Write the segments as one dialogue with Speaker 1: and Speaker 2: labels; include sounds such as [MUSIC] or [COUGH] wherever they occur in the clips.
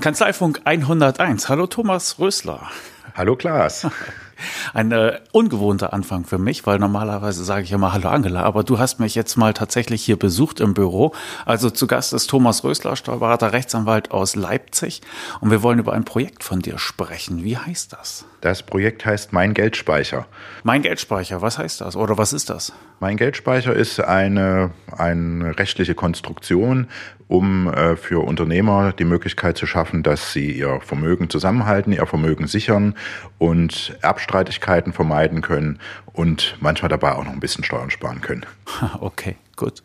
Speaker 1: Kanzleifunk 101. Hallo Thomas Rösler.
Speaker 2: Hallo Klaas. [LAUGHS]
Speaker 1: Ein äh, ungewohnter Anfang für mich, weil normalerweise sage ich immer Hallo Angela, aber du hast mich jetzt mal tatsächlich hier besucht im Büro. Also zu Gast ist Thomas Rösler, Steuerberater, Rechtsanwalt aus Leipzig und wir wollen über ein Projekt von dir sprechen. Wie heißt das?
Speaker 2: Das Projekt heißt Mein Geldspeicher.
Speaker 1: Mein Geldspeicher, was heißt das oder was ist das?
Speaker 2: Mein Geldspeicher ist eine, eine rechtliche Konstruktion, um äh, für Unternehmer die Möglichkeit zu schaffen, dass sie ihr Vermögen zusammenhalten, ihr Vermögen sichern und Erbstreitigkeiten vermeiden können und manchmal dabei auch noch ein bisschen Steuern sparen können. [LAUGHS]
Speaker 1: Okay, gut.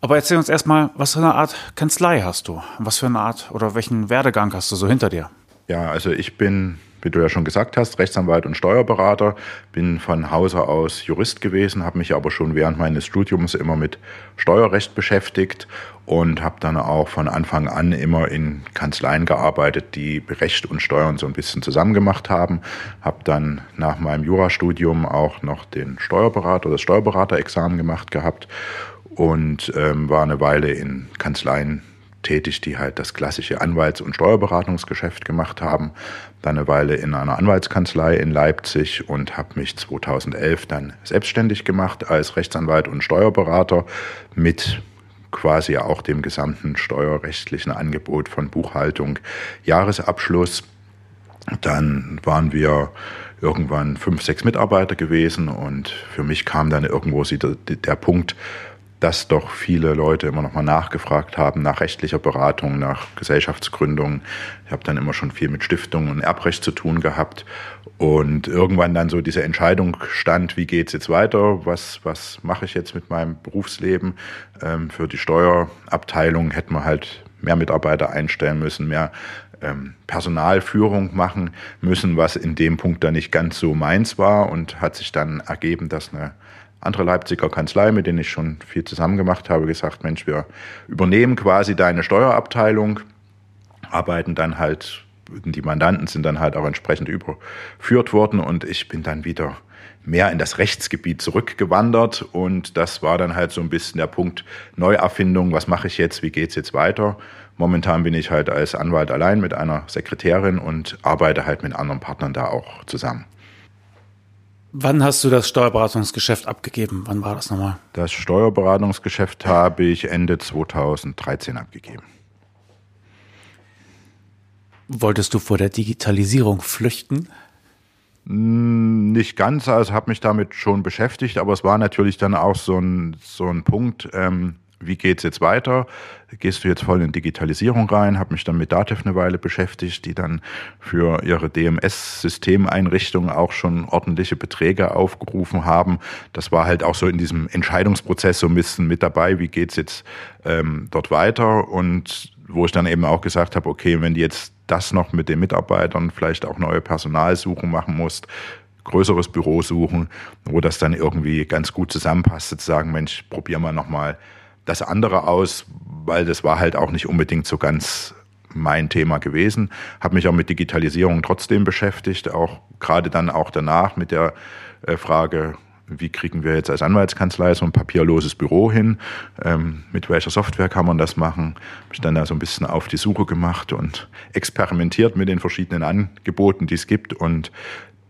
Speaker 1: Aber erzähl uns erstmal, was für eine Art Kanzlei hast du? Was für eine Art oder welchen Werdegang hast du so hinter dir?
Speaker 2: Ja, also ich bin wie du ja schon gesagt hast, Rechtsanwalt und Steuerberater, bin von Hause aus Jurist gewesen, habe mich aber schon während meines Studiums immer mit Steuerrecht beschäftigt und habe dann auch von Anfang an immer in Kanzleien gearbeitet, die Recht und Steuern so ein bisschen zusammen gemacht haben. Habe dann nach meinem Jurastudium auch noch den Steuerberater, das Steuerberaterexamen gemacht gehabt und ähm, war eine Weile in Kanzleien tätig, die halt das klassische Anwalts- und Steuerberatungsgeschäft gemacht haben. Dann eine Weile in einer Anwaltskanzlei in Leipzig und habe mich 2011 dann selbstständig gemacht als Rechtsanwalt und Steuerberater mit quasi auch dem gesamten steuerrechtlichen Angebot von Buchhaltung, Jahresabschluss. Dann waren wir irgendwann fünf, sechs Mitarbeiter gewesen und für mich kam dann irgendwo der, Punkt, dass doch viele Leute immer noch mal nachgefragt haben nach rechtlicher Beratung, nach Gesellschaftsgründung. Ich habe dann immer schon viel mit Stiftungen und Erbrecht zu tun gehabt und irgendwann dann so diese Entscheidung stand, wie geht's jetzt weiter? Was was mache ich jetzt mit meinem Berufsleben? Ähm, für die Steuerabteilung hätten wir halt mehr Mitarbeiter einstellen müssen, mehr ähm, Personalführung machen müssen, was in dem Punkt dann nicht ganz so meins war und hat sich dann ergeben, dass eine andere Leipziger Kanzlei, mit denen ich schon viel zusammen gemacht habe, gesagt, Mensch, wir übernehmen quasi deine Steuerabteilung, arbeiten dann halt, die Mandanten sind dann halt auch entsprechend überführt worden und ich bin dann wieder mehr in das Rechtsgebiet zurückgewandert und das war dann halt so ein bisschen der Punkt Neuerfindung, was mache ich jetzt, wie geht's jetzt weiter? Momentan bin ich halt als Anwalt allein mit einer Sekretärin und arbeite halt mit anderen Partnern da auch zusammen.
Speaker 1: Wann hast du das Steuerberatungsgeschäft abgegeben? Wann war das nochmal?
Speaker 2: Das Steuerberatungsgeschäft habe ich Ende 2013 abgegeben.
Speaker 1: Wolltest du vor der Digitalisierung flüchten?
Speaker 2: Hm, nicht ganz, also habe mich damit schon beschäftigt, aber es war natürlich dann auch so ein, so ein Punkt, ähm, wie geht's jetzt weiter? Gehst du jetzt voll in Digitalisierung rein? Habe mich dann mit Datev eine Weile beschäftigt, die dann für ihre DMS-Systemeinrichtung auch schon ordentliche Beträge aufgerufen haben. Das war halt auch so in diesem Entscheidungsprozess so ein bisschen mit dabei. Wie geht's jetzt ähm, dort weiter? Und wo ich dann eben auch gesagt habe, okay, wenn du jetzt das noch mit den Mitarbeitern vielleicht auch neue Personalsuchen machen musst, größeres Büro suchen, wo das dann irgendwie ganz gut zusammenpasst, zu sagen, Mensch, probier mal nochmal das andere aus, weil das war halt auch nicht unbedingt so ganz mein Thema gewesen. Habe mich auch mit Digitalisierung trotzdem beschäftigt, auch gerade dann auch danach mit der äh, Frage, wie kriegen wir jetzt als Anwaltskanzlei so ein papierloses Büro hin? Ähm, mit welcher Software kann man das machen? Habe ich dann da so ein bisschen auf die Suche gemacht und experimentiert mit den verschiedenen Angeboten, die es gibt und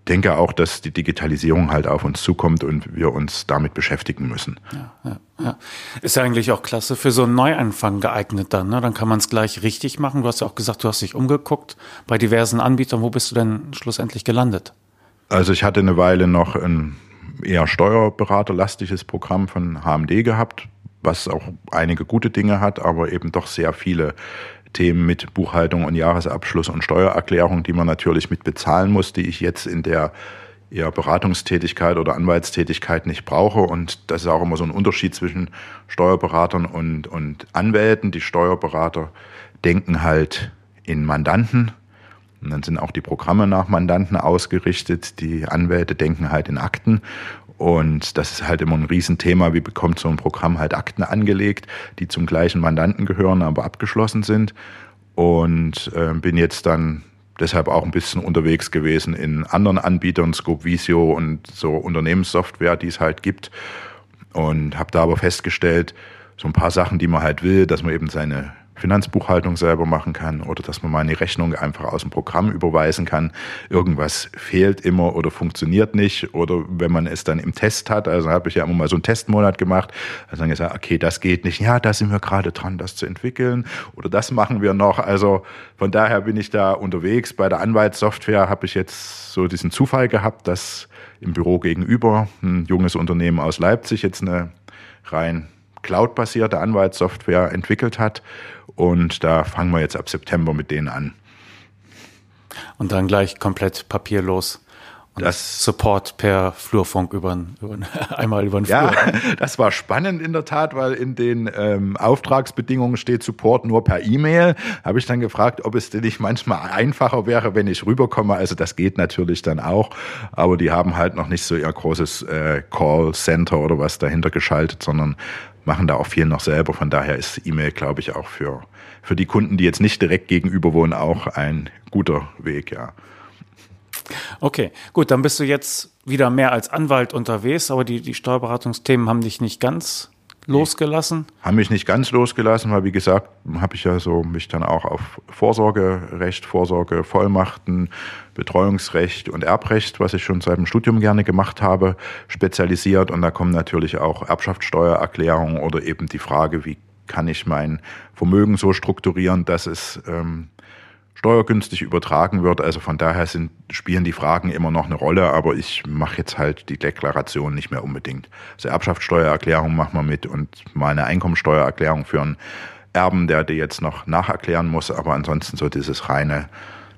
Speaker 2: denke auch, dass die Digitalisierung halt auf uns zukommt und wir uns damit beschäftigen müssen.
Speaker 1: Ja, ja, ja. Ist ja eigentlich auch klasse für so einen Neuanfang geeignet dann. Ne? Dann kann man es gleich richtig machen. Du hast ja auch gesagt, du hast dich umgeguckt bei diversen Anbietern. Wo bist du denn schlussendlich gelandet?
Speaker 2: Also ich hatte eine Weile noch ein eher steuerberaterlastiges Programm von HMD gehabt, was auch einige gute Dinge hat, aber eben doch sehr viele Themen mit Buchhaltung und Jahresabschluss und Steuererklärung, die man natürlich mit bezahlen muss, die ich jetzt in der eher Beratungstätigkeit oder Anwaltstätigkeit nicht brauche. Und das ist auch immer so ein Unterschied zwischen Steuerberatern und, und Anwälten. Die Steuerberater denken halt in Mandanten. Und dann sind auch die Programme nach Mandanten ausgerichtet. Die Anwälte denken halt in Akten. Und das ist halt immer ein Riesenthema. Wie bekommt so ein Programm halt Akten angelegt, die zum gleichen Mandanten gehören, aber abgeschlossen sind? Und äh, bin jetzt dann deshalb auch ein bisschen unterwegs gewesen in anderen Anbietern, Scope Visio und so Unternehmenssoftware, die es halt gibt. Und habe da aber festgestellt, so ein paar Sachen, die man halt will, dass man eben seine Finanzbuchhaltung selber machen kann oder dass man mal eine Rechnung einfach aus dem Programm überweisen kann. Irgendwas fehlt immer oder funktioniert nicht oder wenn man es dann im Test hat, also habe ich ja immer mal so einen Testmonat gemacht, also dann gesagt, okay, das geht nicht, ja, da sind wir gerade dran, das zu entwickeln oder das machen wir noch. Also von daher bin ich da unterwegs. Bei der Anwaltssoftware habe ich jetzt so diesen Zufall gehabt, dass im Büro gegenüber ein junges Unternehmen aus Leipzig jetzt eine rein cloud-basierte Anwaltssoftware entwickelt hat. Und da fangen wir jetzt ab September mit denen an.
Speaker 1: Und dann gleich komplett papierlos. Und das Support per Flurfunk über, über [LAUGHS] einmal über den
Speaker 2: Flur. Ja, [LAUGHS] das war spannend in der Tat, weil in den ähm, Auftragsbedingungen steht Support nur per E-Mail. Habe ich dann gefragt, ob es denn nicht manchmal einfacher wäre, wenn ich rüberkomme. Also das geht natürlich dann auch, aber die haben halt noch nicht so ihr großes äh, Call Center oder was dahinter geschaltet, sondern machen da auch viel noch selber. Von daher ist E-Mail, glaube ich, auch für, für die Kunden, die jetzt nicht direkt gegenüber wohnen, auch ein guter Weg, ja.
Speaker 1: Okay, gut, dann bist du jetzt wieder mehr als Anwalt unterwegs, aber die, die Steuerberatungsthemen haben dich nicht ganz losgelassen?
Speaker 2: Haben mich nicht ganz losgelassen, weil wie gesagt, habe ich ja so mich dann auch auf Vorsorgerecht, Vorsorgevollmachten, Betreuungsrecht und Erbrecht, was ich schon seit dem Studium gerne gemacht habe, spezialisiert. Und da kommen natürlich auch Erbschaftssteuererklärungen oder eben die Frage, wie kann ich mein Vermögen so strukturieren, dass es ähm, steuergünstig übertragen wird. Also von daher sind, spielen die Fragen immer noch eine Rolle, aber ich mache jetzt halt die Deklaration nicht mehr unbedingt. Also Erbschaftssteuererklärung machen wir mit und mal eine Einkommensteuererklärung für einen Erben, der die jetzt noch nacherklären muss, aber ansonsten so dieses reine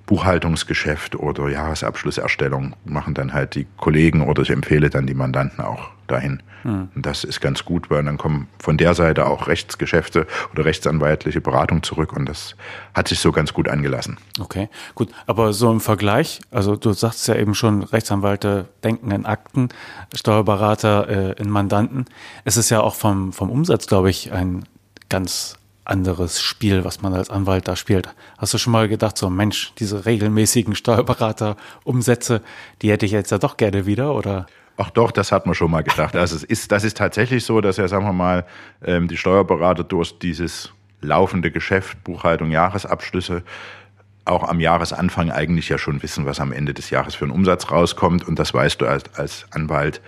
Speaker 2: Buchhaltungsgeschäft oder Jahresabschlusserstellung machen dann halt die Kollegen oder ich empfehle dann die Mandanten auch dahin. Mhm. Und das ist ganz gut, weil dann kommen von der Seite auch Rechtsgeschäfte oder rechtsanwaltliche Beratung zurück und das hat sich so ganz gut angelassen.
Speaker 1: Okay, gut. Aber so im Vergleich, also du sagst ja eben schon, Rechtsanwälte denken in Akten, Steuerberater äh, in Mandanten. Es ist ja auch vom, vom Umsatz, glaube ich, ein ganz anderes Spiel, was man als Anwalt da spielt. Hast du schon mal gedacht, so Mensch, diese regelmäßigen Steuerberater-Umsätze, die hätte ich jetzt ja doch gerne wieder, oder?
Speaker 2: Ach doch, das hat man schon mal gedacht. Also es ist, das ist tatsächlich so, dass ja, sagen wir mal, ähm, die Steuerberater durch dieses laufende Geschäft, Buchhaltung, Jahresabschlüsse, auch am Jahresanfang eigentlich ja schon wissen, was am Ende des Jahres für einen Umsatz rauskommt. Und das weißt du als, als Anwalt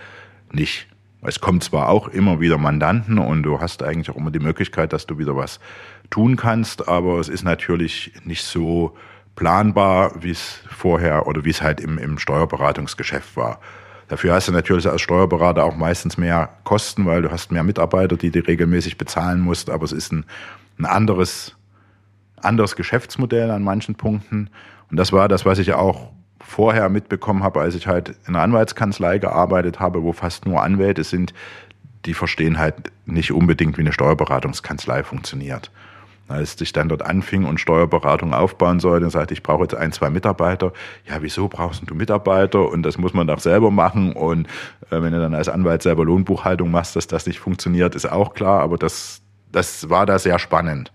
Speaker 2: nicht. Es kommt zwar auch immer wieder Mandanten und du hast eigentlich auch immer die Möglichkeit, dass du wieder was tun kannst, aber es ist natürlich nicht so planbar, wie es vorher oder wie es halt im, im Steuerberatungsgeschäft war. Dafür hast du natürlich als Steuerberater auch meistens mehr Kosten, weil du hast mehr Mitarbeiter, die du regelmäßig bezahlen musst, aber es ist ein, ein anderes, anderes Geschäftsmodell an manchen Punkten. Und das war das, was ich auch vorher mitbekommen habe, als ich halt in einer Anwaltskanzlei gearbeitet habe, wo fast nur Anwälte sind, die verstehen halt nicht unbedingt, wie eine Steuerberatungskanzlei funktioniert. Als ich dann dort anfing und Steuerberatung aufbauen sollte, sagte ich, brauche jetzt ein, zwei Mitarbeiter. Ja, wieso brauchst du Mitarbeiter? Und das muss man doch selber machen. Und äh, wenn du dann als Anwalt selber Lohnbuchhaltung machst, dass das nicht funktioniert, ist auch klar. Aber das, das war da sehr spannend.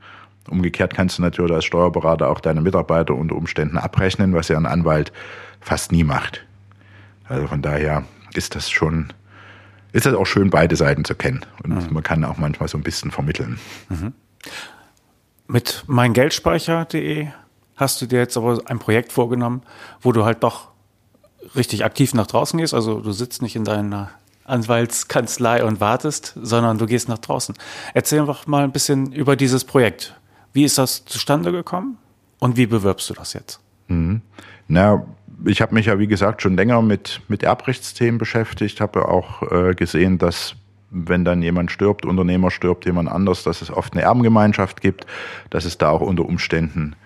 Speaker 2: Umgekehrt kannst du natürlich als Steuerberater auch deine Mitarbeiter unter Umständen abrechnen, was ja ein Anwalt fast nie macht. Also von daher ist das schon, ist das auch schön, beide Seiten zu kennen. Und mhm. man kann auch manchmal so ein bisschen vermitteln. Mhm.
Speaker 1: Mit meingeldspeicher.de hast du dir jetzt aber ein Projekt vorgenommen, wo du halt doch richtig aktiv nach draußen gehst. Also du sitzt nicht in deiner Anwaltskanzlei und wartest, sondern du gehst nach draußen. Erzähl doch mal ein bisschen über dieses Projekt. Wie ist das zustande gekommen und wie bewirbst du das jetzt?
Speaker 2: Mhm. Na, ich habe mich ja, wie gesagt, schon länger mit, mit Erbrechtsthemen beschäftigt, habe auch äh, gesehen, dass wenn dann jemand stirbt, Unternehmer stirbt, jemand anders, dass es oft eine Erbengemeinschaft gibt, dass es da auch unter Umständen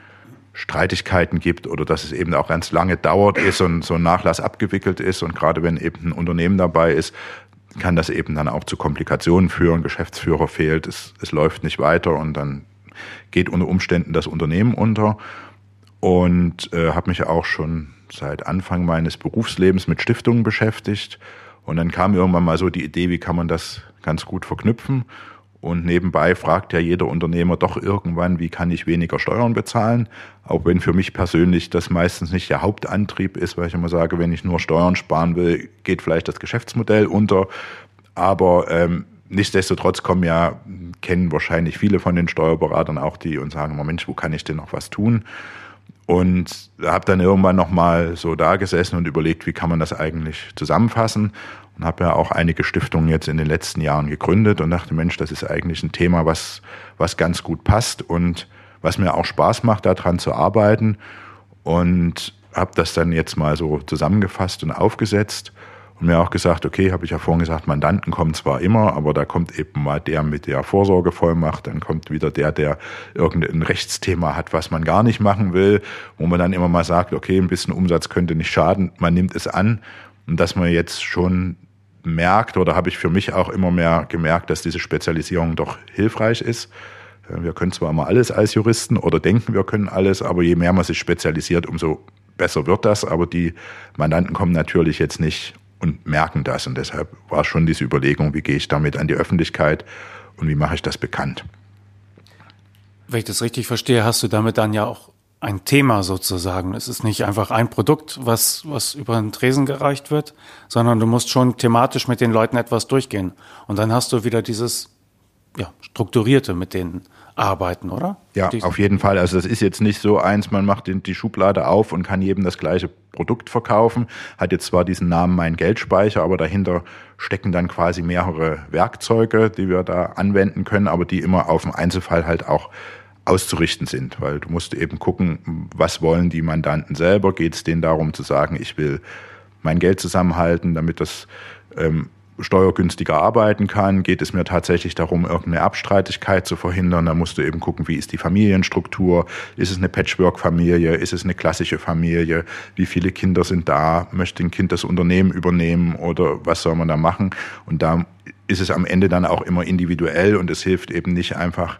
Speaker 2: Streitigkeiten gibt oder dass es eben auch ganz lange dauert, so ein, so ein Nachlass abgewickelt ist. Und gerade wenn eben ein Unternehmen dabei ist, kann das eben dann auch zu Komplikationen führen. Geschäftsführer fehlt, es, es läuft nicht weiter und dann geht unter Umständen das Unternehmen unter. Und äh, habe mich auch schon seit Anfang meines Berufslebens mit Stiftungen beschäftigt. Und dann kam irgendwann mal so die Idee, wie kann man das ganz gut verknüpfen. Und nebenbei fragt ja jeder Unternehmer doch irgendwann, wie kann ich weniger Steuern bezahlen? Auch wenn für mich persönlich das meistens nicht der Hauptantrieb ist, weil ich immer sage, wenn ich nur Steuern sparen will, geht vielleicht das Geschäftsmodell unter. Aber ähm, nichtsdestotrotz kommen ja, kennen wahrscheinlich viele von den Steuerberatern auch die und sagen, Mensch, wo kann ich denn noch was tun? Und habe dann irgendwann nochmal so da gesessen und überlegt, wie kann man das eigentlich zusammenfassen und habe ja auch einige Stiftungen jetzt in den letzten Jahren gegründet und dachte, Mensch, das ist eigentlich ein Thema, was, was ganz gut passt und was mir auch Spaß macht, daran zu arbeiten. Und habe das dann jetzt mal so zusammengefasst und aufgesetzt und mir auch gesagt, okay, habe ich ja vorhin gesagt, Mandanten kommen zwar immer, aber da kommt eben mal der mit der Vorsorgevollmacht, dann kommt wieder der, der irgendein Rechtsthema hat, was man gar nicht machen will, wo man dann immer mal sagt, okay, ein bisschen Umsatz könnte nicht schaden, man nimmt es an und dass man jetzt schon merkt oder habe ich für mich auch immer mehr gemerkt, dass diese Spezialisierung doch hilfreich ist. Äh, wir können zwar immer alles als Juristen oder denken, wir können alles, aber je mehr man sich spezialisiert, umso besser wird das. Aber die Mandanten kommen natürlich jetzt nicht und merken das. Und deshalb war schon diese Überlegung, wie gehe ich damit an die Öffentlichkeit und wie mache ich das bekannt.
Speaker 1: Wenn ich das richtig verstehe, hast du damit dann ja auch ein Thema sozusagen. Es ist nicht einfach ein Produkt, was, was über den Tresen gereicht wird, sondern du musst schon thematisch mit den Leuten etwas durchgehen. Und dann hast du wieder dieses ja, Strukturierte mit denen arbeiten, oder?
Speaker 2: Ja, Diesen. auf jeden Fall. Also das ist jetzt nicht so eins, man macht die Schublade auf und kann jedem das gleiche Produkt verkaufen. Hat jetzt zwar diesen Namen Mein Geldspeicher, aber dahinter stecken dann quasi mehrere Werkzeuge, die wir da anwenden können, aber die immer auf dem Einzelfall halt auch auszurichten sind, weil du musst eben gucken, was wollen die Mandanten selber? Geht es denen darum zu sagen, ich will mein Geld zusammenhalten, damit das ähm, steuergünstiger arbeiten kann? Geht es mir tatsächlich darum, irgendeine Abstreitigkeit zu verhindern? Da musst du eben gucken, wie ist die Familienstruktur? Ist es eine Patchwork-Familie? Ist es eine klassische Familie? Wie viele Kinder sind da? Möchte ein Kind das Unternehmen übernehmen oder was soll man da machen? Und da ist es am Ende dann auch immer individuell und es hilft eben nicht einfach,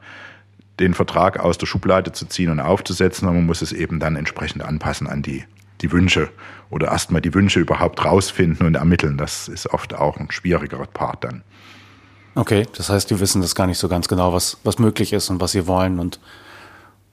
Speaker 2: den Vertrag aus der Schublade zu ziehen und aufzusetzen, aber man muss es eben dann entsprechend anpassen an die, die Wünsche oder erstmal die Wünsche überhaupt rausfinden und ermitteln. Das ist oft auch ein schwierigerer Part dann.
Speaker 1: Okay, das heißt, die wissen das gar nicht so ganz genau, was, was möglich ist und was sie wollen und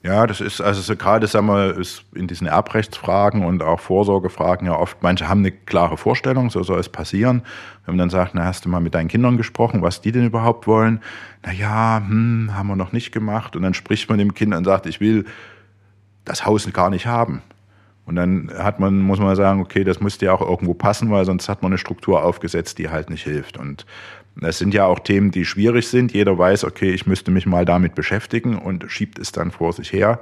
Speaker 2: ja, das ist also so gerade, sagen wir, ist in diesen Erbrechtsfragen und auch Vorsorgefragen ja oft, manche haben eine klare Vorstellung, so soll es passieren. Wenn man dann sagt, na, hast du mal mit deinen Kindern gesprochen, was die denn überhaupt wollen? Na ja, hm, haben wir noch nicht gemacht. Und dann spricht man dem Kind und sagt, ich will das Haus gar nicht haben. Und dann hat man, muss man sagen, okay, das muss ja auch irgendwo passen, weil sonst hat man eine Struktur aufgesetzt, die halt nicht hilft. Und es sind ja auch Themen, die schwierig sind. Jeder weiß, okay, ich müsste mich mal damit beschäftigen und schiebt es dann vor sich her.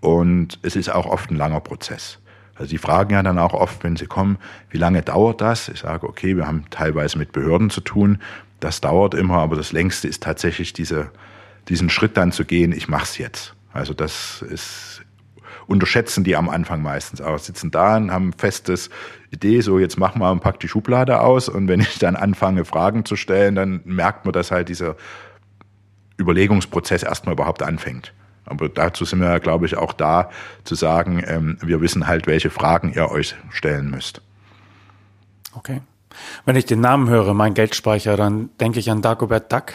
Speaker 2: Und es ist auch oft ein langer Prozess. Also die fragen ja dann auch oft, wenn sie kommen, wie lange dauert das? Ich sage, okay, wir haben teilweise mit Behörden zu tun. Das dauert immer, aber das längste ist tatsächlich diese, diesen Schritt dann zu gehen, ich mache es jetzt. Also das ist unterschätzen die am Anfang meistens auch. Sitzen da und haben festes Idee, so jetzt mach mal und pack die Schublade aus. Und wenn ich dann anfange, Fragen zu stellen, dann merkt man, dass halt dieser Überlegungsprozess erstmal überhaupt anfängt. Aber dazu sind wir, ja, glaube ich, auch da zu sagen, ähm, wir wissen halt, welche Fragen ihr euch stellen müsst.
Speaker 1: Okay. Wenn ich den Namen höre, mein Geldspeicher, dann denke ich an Dagobert Duck.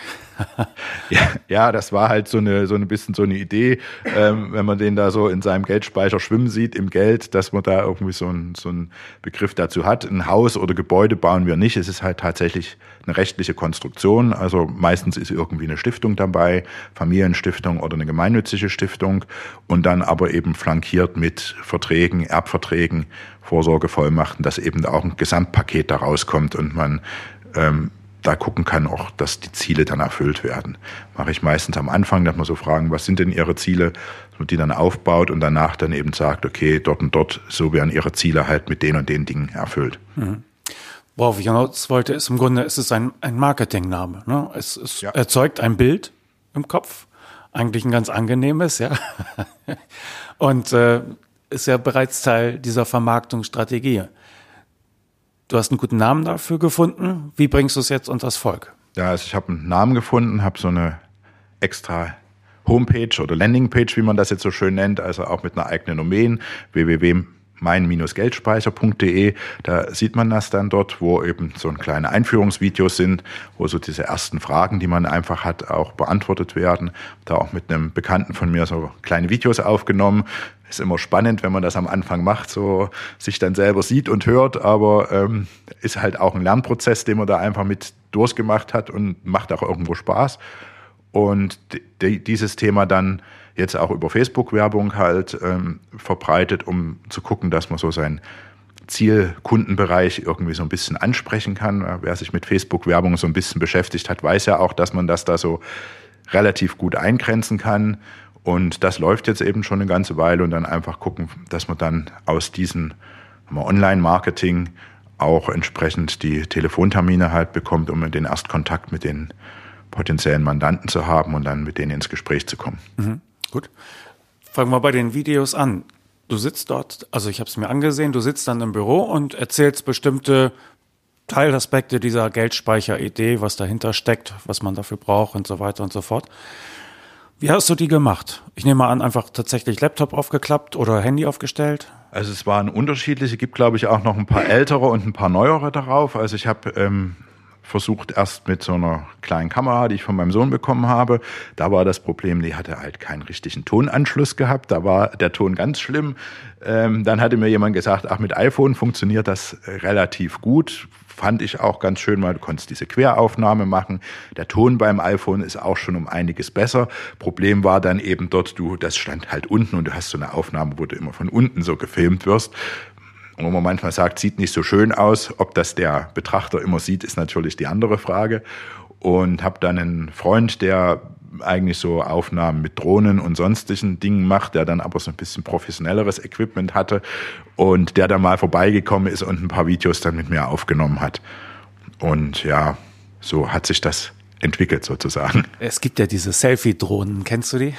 Speaker 1: [LAUGHS]
Speaker 2: ja, ja, das war halt so eine, so ein bisschen so eine Idee, ähm, wenn man den da so in seinem Geldspeicher schwimmen sieht im Geld, dass man da irgendwie so ein, so Begriff dazu hat. Ein Haus oder Gebäude bauen wir nicht. Es ist halt tatsächlich eine rechtliche Konstruktion. Also meistens ist irgendwie eine Stiftung dabei, Familienstiftung oder eine gemeinnützige Stiftung und dann aber eben flankiert mit Verträgen, Erbverträgen, Vorsorgevollmachten, dass eben auch ein Gesamtpaket da rauskommt und man ähm, da gucken kann, auch, dass die Ziele dann erfüllt werden. Mache ich meistens am Anfang, dass man so fragen, was sind denn Ihre Ziele, dass man die dann aufbaut und danach dann eben sagt, okay, dort und dort, so werden Ihre Ziele halt mit den und den Dingen erfüllt. Mhm.
Speaker 1: Worauf ich hinaus wollte, ist im Grunde, es ist ein, ein Marketingname. Ne? Es, es ja. erzeugt ein Bild im Kopf, eigentlich ein ganz angenehmes, ja. [LAUGHS] und äh, ist ja bereits Teil dieser Vermarktungsstrategie. Du hast einen guten Namen dafür gefunden. Wie bringst du es jetzt unters Volk?
Speaker 2: Ja, also ich habe einen Namen gefunden, habe so eine extra Homepage oder Landingpage, wie man das jetzt so schön nennt, also auch mit einer eigenen Domain, www mein-geldspeicher.de. Da sieht man das dann dort, wo eben so kleine Einführungsvideos sind, wo so diese ersten Fragen, die man einfach hat, auch beantwortet werden. Da auch mit einem Bekannten von mir so kleine Videos aufgenommen. Ist immer spannend, wenn man das am Anfang macht, so sich dann selber sieht und hört, aber ähm, ist halt auch ein Lernprozess, den man da einfach mit durchgemacht hat und macht auch irgendwo Spaß. Und dieses Thema dann jetzt auch über Facebook-Werbung halt ähm, verbreitet, um zu gucken, dass man so sein Zielkundenbereich irgendwie so ein bisschen ansprechen kann. Wer sich mit Facebook-Werbung so ein bisschen beschäftigt hat, weiß ja auch, dass man das da so relativ gut eingrenzen kann. Und das läuft jetzt eben schon eine ganze Weile und dann einfach gucken, dass man dann aus diesem Online-Marketing auch entsprechend die Telefontermine halt bekommt, um den Erstkontakt mit den potenziellen Mandanten zu haben und dann mit denen ins Gespräch zu kommen.
Speaker 1: Mhm. Gut. Fangen wir bei den Videos an. Du sitzt dort, also ich habe es mir angesehen, du sitzt dann im Büro und erzählst bestimmte Teilaspekte dieser Geldspeicheridee, was dahinter steckt, was man dafür braucht und so weiter und so fort. Wie hast du die gemacht? Ich nehme an, einfach tatsächlich Laptop aufgeklappt oder Handy aufgestellt?
Speaker 2: Also es waren unterschiedliche, gibt glaube ich auch noch ein paar ältere und ein paar neuere darauf. Also ich habe ähm, versucht erst mit so einer kleinen Kamera, die ich von meinem Sohn bekommen habe. Da war das Problem, die hatte halt keinen richtigen Tonanschluss gehabt. Da war der Ton ganz schlimm. Ähm, dann hatte mir jemand gesagt, ach, mit iPhone funktioniert das relativ gut. Fand ich auch ganz schön, weil du konntest diese Queraufnahme machen. Der Ton beim iPhone ist auch schon um einiges besser. Problem war dann eben dort, du, das stand halt unten und du hast so eine Aufnahme, wo du immer von unten so gefilmt wirst wo man manchmal sagt, sieht nicht so schön aus. Ob das der Betrachter immer sieht, ist natürlich die andere Frage. Und habe dann einen Freund, der eigentlich so Aufnahmen mit Drohnen und sonstigen Dingen macht, der dann aber so ein bisschen professionelleres Equipment hatte und der dann mal vorbeigekommen ist und ein paar Videos dann mit mir aufgenommen hat. Und ja, so hat sich das entwickelt sozusagen.
Speaker 1: Es gibt ja diese Selfie-Drohnen, kennst du die?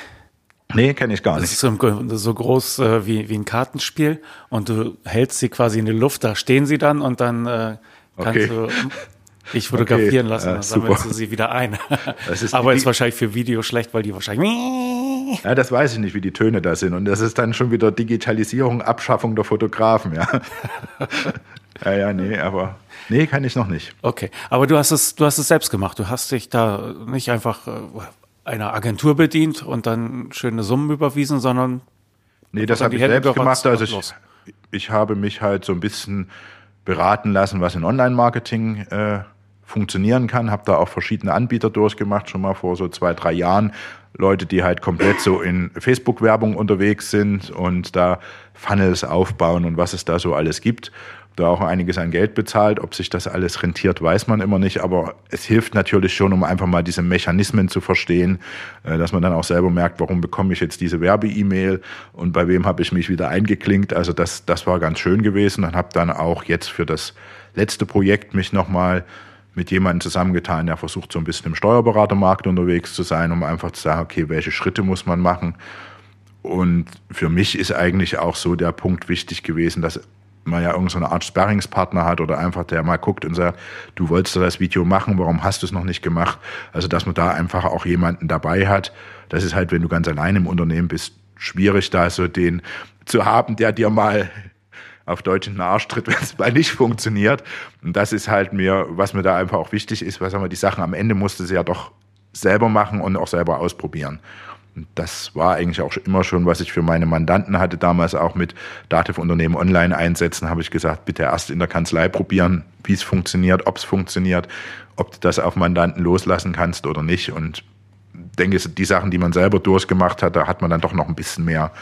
Speaker 2: Nee, kenne ich gar nicht.
Speaker 1: Das ist so, so groß äh, wie, wie ein Kartenspiel und du hältst sie quasi in die Luft, da stehen sie dann und dann äh, kannst okay. du dich fotografieren okay. lassen, dann sammelst du sie wieder ein. [LAUGHS] Ist Aber ist wahrscheinlich für Video schlecht, weil die wahrscheinlich. [LAUGHS]
Speaker 2: Ja, das weiß ich nicht, wie die Töne da sind. Und das ist dann schon wieder Digitalisierung, Abschaffung der Fotografen, ja. [LAUGHS] ja, ja, nee, aber. Nee, kann ich noch nicht.
Speaker 1: Okay, aber du hast es, du hast es selbst gemacht. Du hast dich da nicht einfach äh, einer Agentur bedient und dann schöne Summen überwiesen, sondern
Speaker 2: Nee, das habe ich selbst gemacht. Also ich, ich habe mich halt so ein bisschen beraten lassen, was in Online-Marketing äh, funktionieren kann. Habe da auch verschiedene Anbieter durchgemacht, schon mal vor so zwei, drei Jahren. Leute, die halt komplett so in Facebook-Werbung unterwegs sind und da Funnels aufbauen und was es da so alles gibt da auch einiges an Geld bezahlt. Ob sich das alles rentiert, weiß man immer nicht. Aber es hilft natürlich schon, um einfach mal diese Mechanismen zu verstehen, äh, dass man dann auch selber merkt, warum bekomme ich jetzt diese Werbe-E-Mail und bei wem habe ich mich wieder eingeklinkt. Also das, das war ganz schön gewesen und habe dann auch jetzt für das letzte Projekt mich nochmal mit jemandem zusammengetan, der versucht, so ein bisschen im Steuerberatermarkt unterwegs zu sein, um einfach zu sagen, okay, welche Schritte muss man machen. Und für mich ist eigentlich auch so der Punkt wichtig gewesen, dass man ja irgendeine so Art Sparringspartner hat oder einfach der mal guckt und sagt, du wolltest das Video machen, warum hast du es noch nicht gemacht? Also, dass man da einfach auch jemanden dabei hat. Das ist halt, wenn du ganz allein im Unternehmen bist, schwierig, da so den zu haben, der dir mal auf Deutsch in den Arsch tritt, [LAUGHS] wenn es mal nicht funktioniert. Und das ist halt mir, was mir da einfach auch wichtig ist, was sagen wir, die Sachen am Ende musste sie ja doch selber machen und auch selber ausprobieren. Und das war eigentlich auch immer schon, was ich für meine Mandanten hatte, damals auch mit Dativ-Unternehmen online einsetzen, habe ich gesagt, bitte erst in der Kanzlei probieren, wie es funktioniert, ob es funktioniert, ob du das auf Mandanten loslassen kannst oder nicht. Und denke, die Sachen, die man selber durchgemacht hat, da hat man dann doch noch ein bisschen mehr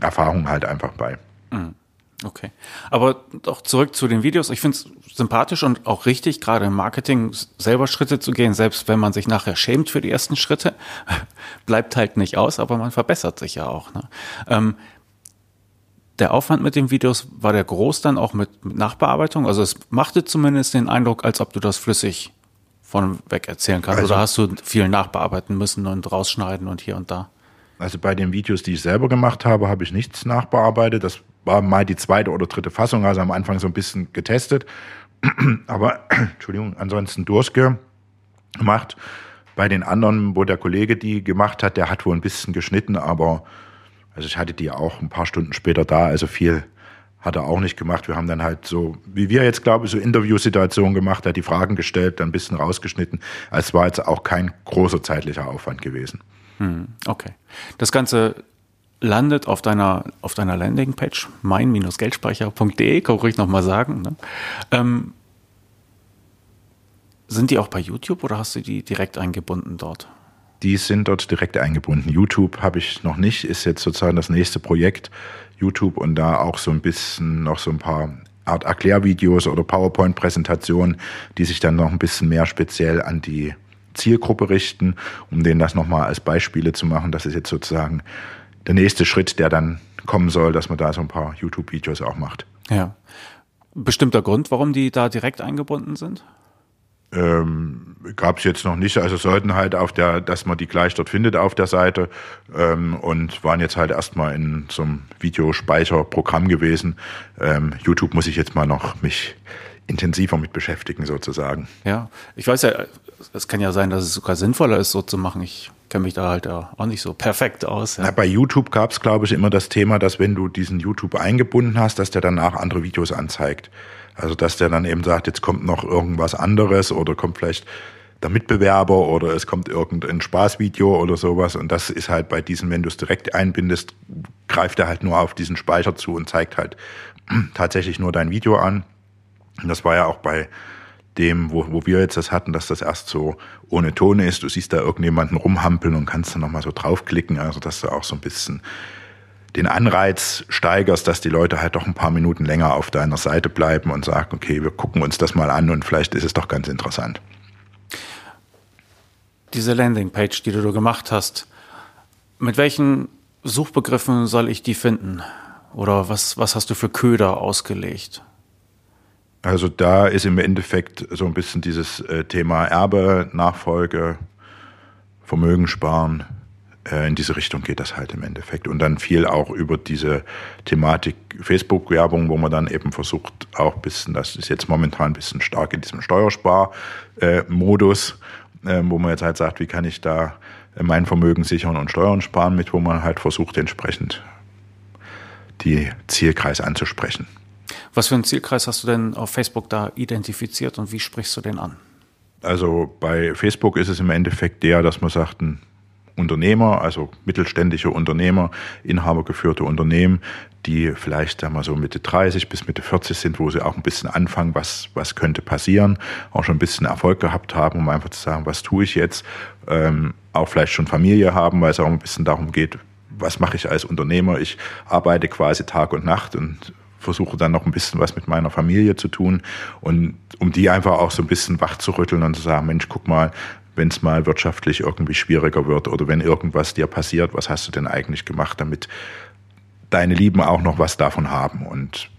Speaker 2: Erfahrung halt einfach bei.
Speaker 1: Mhm. Okay. Aber doch zurück zu den Videos. Ich finde es sympathisch und auch richtig, gerade im Marketing selber Schritte zu gehen, selbst wenn man sich nachher schämt für die ersten Schritte. [LAUGHS] Bleibt halt nicht aus, aber man verbessert sich ja auch. Ne? Ähm, der Aufwand mit den Videos war der groß dann auch mit, mit Nachbearbeitung? Also es machte zumindest den Eindruck, als ob du das flüssig von weg erzählen kannst. Also, Oder hast du viel nachbearbeiten müssen und rausschneiden und hier und da?
Speaker 2: Also bei den Videos, die ich selber gemacht habe, habe ich nichts nachbearbeitet. Das war mal die zweite oder dritte Fassung, also am Anfang so ein bisschen getestet. [CLEARS THROAT] Aber, [CLEARS THROAT] Entschuldigung, ansonsten durchgemacht. Bei den anderen, wo der Kollege die gemacht hat, der hat wohl ein bisschen geschnitten, aber also ich hatte die auch ein paar Stunden später da, also viel hat er auch nicht gemacht. Wir haben dann halt so, wie wir jetzt glaube ich, so Interviewsituationen gemacht, hat die Fragen gestellt, dann ein bisschen rausgeschnitten. Es war jetzt auch kein großer zeitlicher Aufwand gewesen.
Speaker 1: Hm, okay. Das Ganze landet auf deiner, auf deiner Landingpage, mein-geldspeicher.de, kann ich ruhig nochmal sagen. Ne? Ähm, sind die auch bei YouTube oder hast du die direkt eingebunden dort?
Speaker 2: Die sind dort direkt eingebunden. YouTube habe ich noch nicht, ist jetzt sozusagen das nächste Projekt. YouTube und da auch so ein bisschen noch so ein paar Art Erklärvideos oder PowerPoint-Präsentationen, die sich dann noch ein bisschen mehr speziell an die Zielgruppe richten, um denen das nochmal als Beispiele zu machen. Das ist jetzt sozusagen der nächste Schritt, der dann kommen soll, dass man da so ein paar YouTube-Videos auch macht.
Speaker 1: Ja. Bestimmter Grund, warum die da direkt eingebunden sind?
Speaker 2: Ähm, Gab es jetzt noch nicht. Also sollten halt auf der, dass man die gleich dort findet auf der Seite ähm, und waren jetzt halt erstmal in so einem Videospeicherprogramm gewesen. Ähm, YouTube muss ich jetzt mal noch mich intensiver mit beschäftigen sozusagen.
Speaker 1: Ja, ich weiß ja, es kann ja sein, dass es sogar sinnvoller ist, so zu machen. Ich kenne mich da halt auch nicht so perfekt aus.
Speaker 2: Ja. Na, bei YouTube gab es, glaube ich, immer das Thema, dass wenn du diesen YouTube eingebunden hast, dass der danach andere Videos anzeigt. Also dass der dann eben sagt, jetzt kommt noch irgendwas anderes oder kommt vielleicht der Mitbewerber oder es kommt irgendein Spaßvideo oder sowas. Und das ist halt bei diesen, wenn du es direkt einbindest, greift er halt nur auf diesen Speicher zu und zeigt halt [CLEARS THROAT] tatsächlich nur dein Video an. Und das war ja auch bei dem, wo, wo wir jetzt das hatten, dass das erst so ohne Ton ist. Du siehst da irgendjemanden rumhampeln und kannst dann nochmal so draufklicken, also dass du auch so ein bisschen den Anreiz steigerst, dass die Leute halt doch ein paar Minuten länger auf deiner Seite bleiben und sagen, okay, wir gucken uns das mal an und vielleicht ist es doch ganz interessant.
Speaker 1: Diese Landingpage, die du gemacht hast, mit welchen Suchbegriffen soll ich die finden? Oder was, was hast du für Köder ausgelegt?
Speaker 2: Also da ist im Endeffekt so ein bisschen dieses äh, Thema Erbe, Nachfolge, Vermögen sparen. Äh, in diese Richtung geht das halt im Endeffekt. Und dann viel auch über diese Thematik Facebook-Werbung, wo man dann eben versucht, auch ein bisschen, das ist jetzt momentan ein bisschen stark in diesem Steuerspar-Modus, äh, wo man jetzt halt sagt, wie kann ich da mein Vermögen sichern und Steuern sparen mit, wo man halt versucht, entsprechend die Zielkreis anzusprechen.
Speaker 1: Was für einen Zielkreis hast du denn auf Facebook da identifiziert und wie sprichst du den an?
Speaker 2: Also bei Facebook ist es im Endeffekt der, dass man sagt, ein Unternehmer, also mittelständische Unternehmer, inhabergeführte Unternehmen, die vielleicht sagen wir so Mitte 30 bis Mitte 40 sind, wo sie auch ein bisschen anfangen, was, was könnte passieren, auch schon ein bisschen Erfolg gehabt haben, um einfach zu sagen, was tue ich jetzt, ähm, auch vielleicht schon Familie haben, weil es auch ein bisschen darum geht, was mache ich als Unternehmer? Ich arbeite quasi Tag und Nacht und versuche dann noch ein bisschen was mit meiner Familie zu tun und um die einfach auch so ein bisschen wach zu rütteln und zu sagen, Mensch, guck mal, wenn es mal wirtschaftlich irgendwie schwieriger wird oder wenn irgendwas dir passiert, was hast du denn eigentlich gemacht, damit deine Lieben auch noch was davon haben und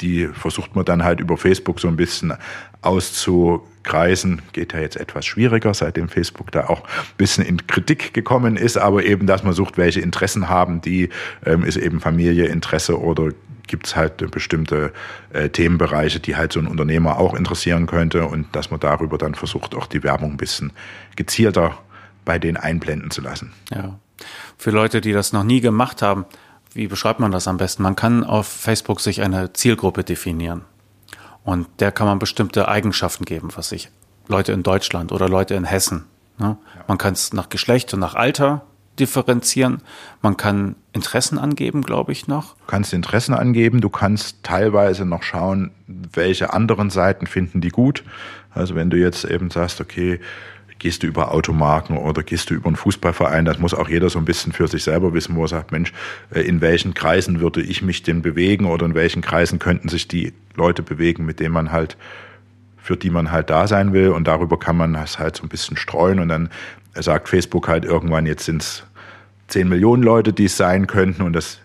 Speaker 2: die versucht man dann halt über Facebook so ein bisschen auszukreisen. Geht ja jetzt etwas schwieriger, seitdem Facebook da auch ein bisschen in Kritik gekommen ist, aber eben, dass man sucht, welche Interessen haben die, ähm, ist eben Familie, Interesse oder gibt es halt bestimmte äh, Themenbereiche, die halt so ein Unternehmer auch interessieren könnte und dass man darüber dann versucht, auch die Werbung ein bisschen gezielter bei denen einblenden zu lassen.
Speaker 1: Ja. Für Leute, die das noch nie gemacht haben, wie beschreibt man das am besten? Man kann auf Facebook sich eine Zielgruppe definieren. Und der kann man bestimmte Eigenschaften geben, was ich Leute in Deutschland oder Leute in Hessen. Ne? Man kann es nach Geschlecht und nach Alter differenzieren. Man kann Interessen angeben, glaube ich, noch.
Speaker 2: Du kannst Interessen angeben, du kannst teilweise noch schauen, welche anderen Seiten finden die gut. Also wenn du jetzt eben sagst, okay, gehst du über Automarken oder gehst du über einen Fußballverein, das muss auch jeder so ein bisschen für sich selber wissen, wo er sagt, Mensch, äh, in welchen Kreisen würde ich mich denn bewegen oder in welchen Kreisen könnten sich die Leute bewegen, mit denen man halt für die man halt da sein will und darüber kann man das halt so ein bisschen streuen und dann sagt Facebook halt irgendwann, jetzt sind es 10 Millionen Leute, die es sein könnten und das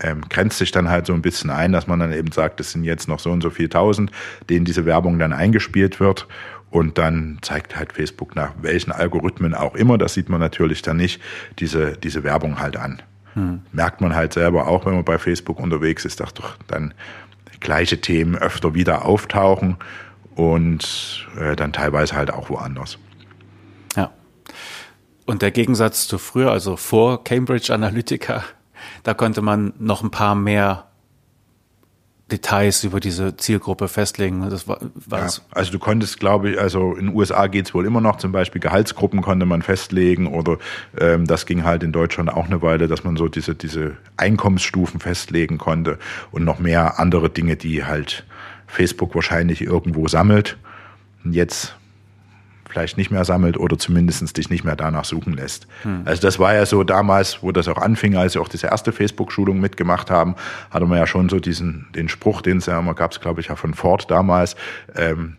Speaker 2: ähm, grenzt sich dann halt so ein bisschen ein, dass man dann eben sagt, es sind jetzt noch so und so viel tausend, denen diese Werbung dann eingespielt wird und dann zeigt halt Facebook nach welchen Algorithmen auch immer, das sieht man natürlich dann nicht, diese, diese Werbung halt an. Hm. Merkt man halt selber auch, wenn man bei Facebook unterwegs ist, dass doch dann gleiche Themen öfter wieder auftauchen und äh, dann teilweise halt auch woanders.
Speaker 1: Und der Gegensatz zu früher, also vor Cambridge Analytica, da konnte man noch ein paar mehr Details über diese Zielgruppe festlegen. Das war, war
Speaker 2: ja, also du konntest, glaube ich, also in den USA geht es wohl immer noch, zum Beispiel Gehaltsgruppen konnte man festlegen oder ähm, das ging halt in Deutschland auch eine Weile, dass man so diese, diese Einkommensstufen festlegen konnte und noch mehr andere Dinge, die halt Facebook wahrscheinlich irgendwo sammelt. Und jetzt vielleicht nicht mehr sammelt oder zumindest dich nicht mehr danach suchen lässt. Hm. Also das war ja so damals, wo das auch anfing, als sie auch diese erste Facebook-Schulung mitgemacht haben, hatte man ja schon so diesen, den Spruch, den es ja immer gab, glaube ich, ja von Ford damals, ähm,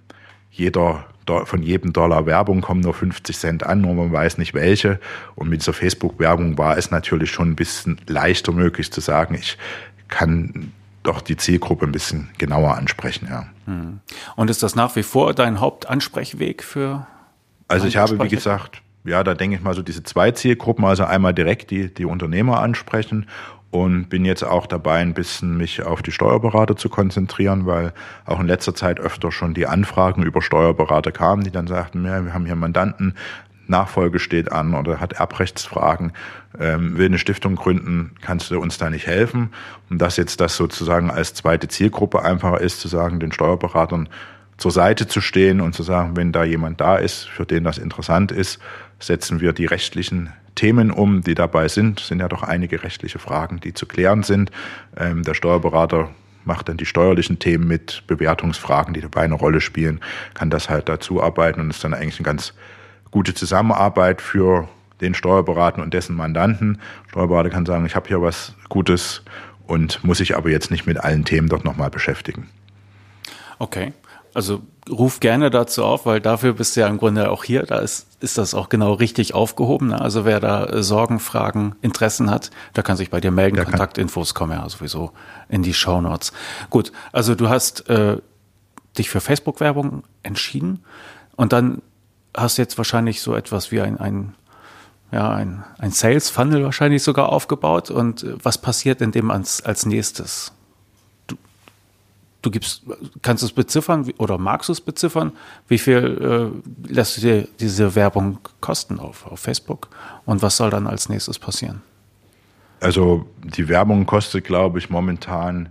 Speaker 2: jeder von jedem Dollar Werbung kommen nur 50 Cent an, nur man weiß nicht welche. Und mit dieser Facebook-Werbung war es natürlich schon ein bisschen leichter möglich zu sagen, ich kann doch die Zielgruppe ein bisschen genauer ansprechen, ja. Hm.
Speaker 1: Und ist das nach wie vor dein Hauptansprechweg für
Speaker 2: also ich habe, wie gesagt, ja, da denke ich mal so diese zwei Zielgruppen, also einmal direkt die, die Unternehmer ansprechen und bin jetzt auch dabei, ein bisschen mich auf die Steuerberater zu konzentrieren, weil auch in letzter Zeit öfter schon die Anfragen über Steuerberater kamen, die dann sagten, ja, wir haben hier Mandanten, Nachfolge steht an oder hat Erbrechtsfragen, ähm, will eine Stiftung gründen, kannst du uns da nicht helfen? Und dass jetzt das sozusagen als zweite Zielgruppe einfacher ist, zu sagen, den Steuerberatern, zur Seite zu stehen und zu sagen, wenn da jemand da ist, für den das interessant ist, setzen wir die rechtlichen Themen um, die dabei sind. Es sind ja doch einige rechtliche Fragen, die zu klären sind. Ähm, der Steuerberater macht dann die steuerlichen Themen mit, Bewertungsfragen, die dabei eine Rolle spielen, kann das halt dazu arbeiten und ist dann eigentlich eine ganz gute Zusammenarbeit für den Steuerberater und dessen Mandanten. Der Steuerberater kann sagen, ich habe hier was Gutes und muss sich aber jetzt nicht mit allen Themen dort nochmal beschäftigen.
Speaker 1: Okay. Also ruf gerne dazu auf, weil dafür bist du ja im Grunde auch hier. Da ist, ist das auch genau richtig aufgehoben. Ne? Also wer da äh, Sorgen, Fragen, Interessen hat, der kann sich bei dir melden. Der Kontaktinfos kommen ja sowieso in die Show Notes. Gut, also du hast äh, dich für Facebook-Werbung entschieden und dann hast du jetzt wahrscheinlich so etwas wie ein, ein ja, ein, ein Sales Funnel wahrscheinlich sogar aufgebaut. Und äh, was passiert in dem als, als nächstes? Du gibst, kannst du es beziffern oder magst du es beziffern? Wie viel äh, lässt du dir diese Werbung kosten auf, auf Facebook? Und was soll dann als nächstes passieren?
Speaker 2: Also die Werbung kostet, glaube ich, momentan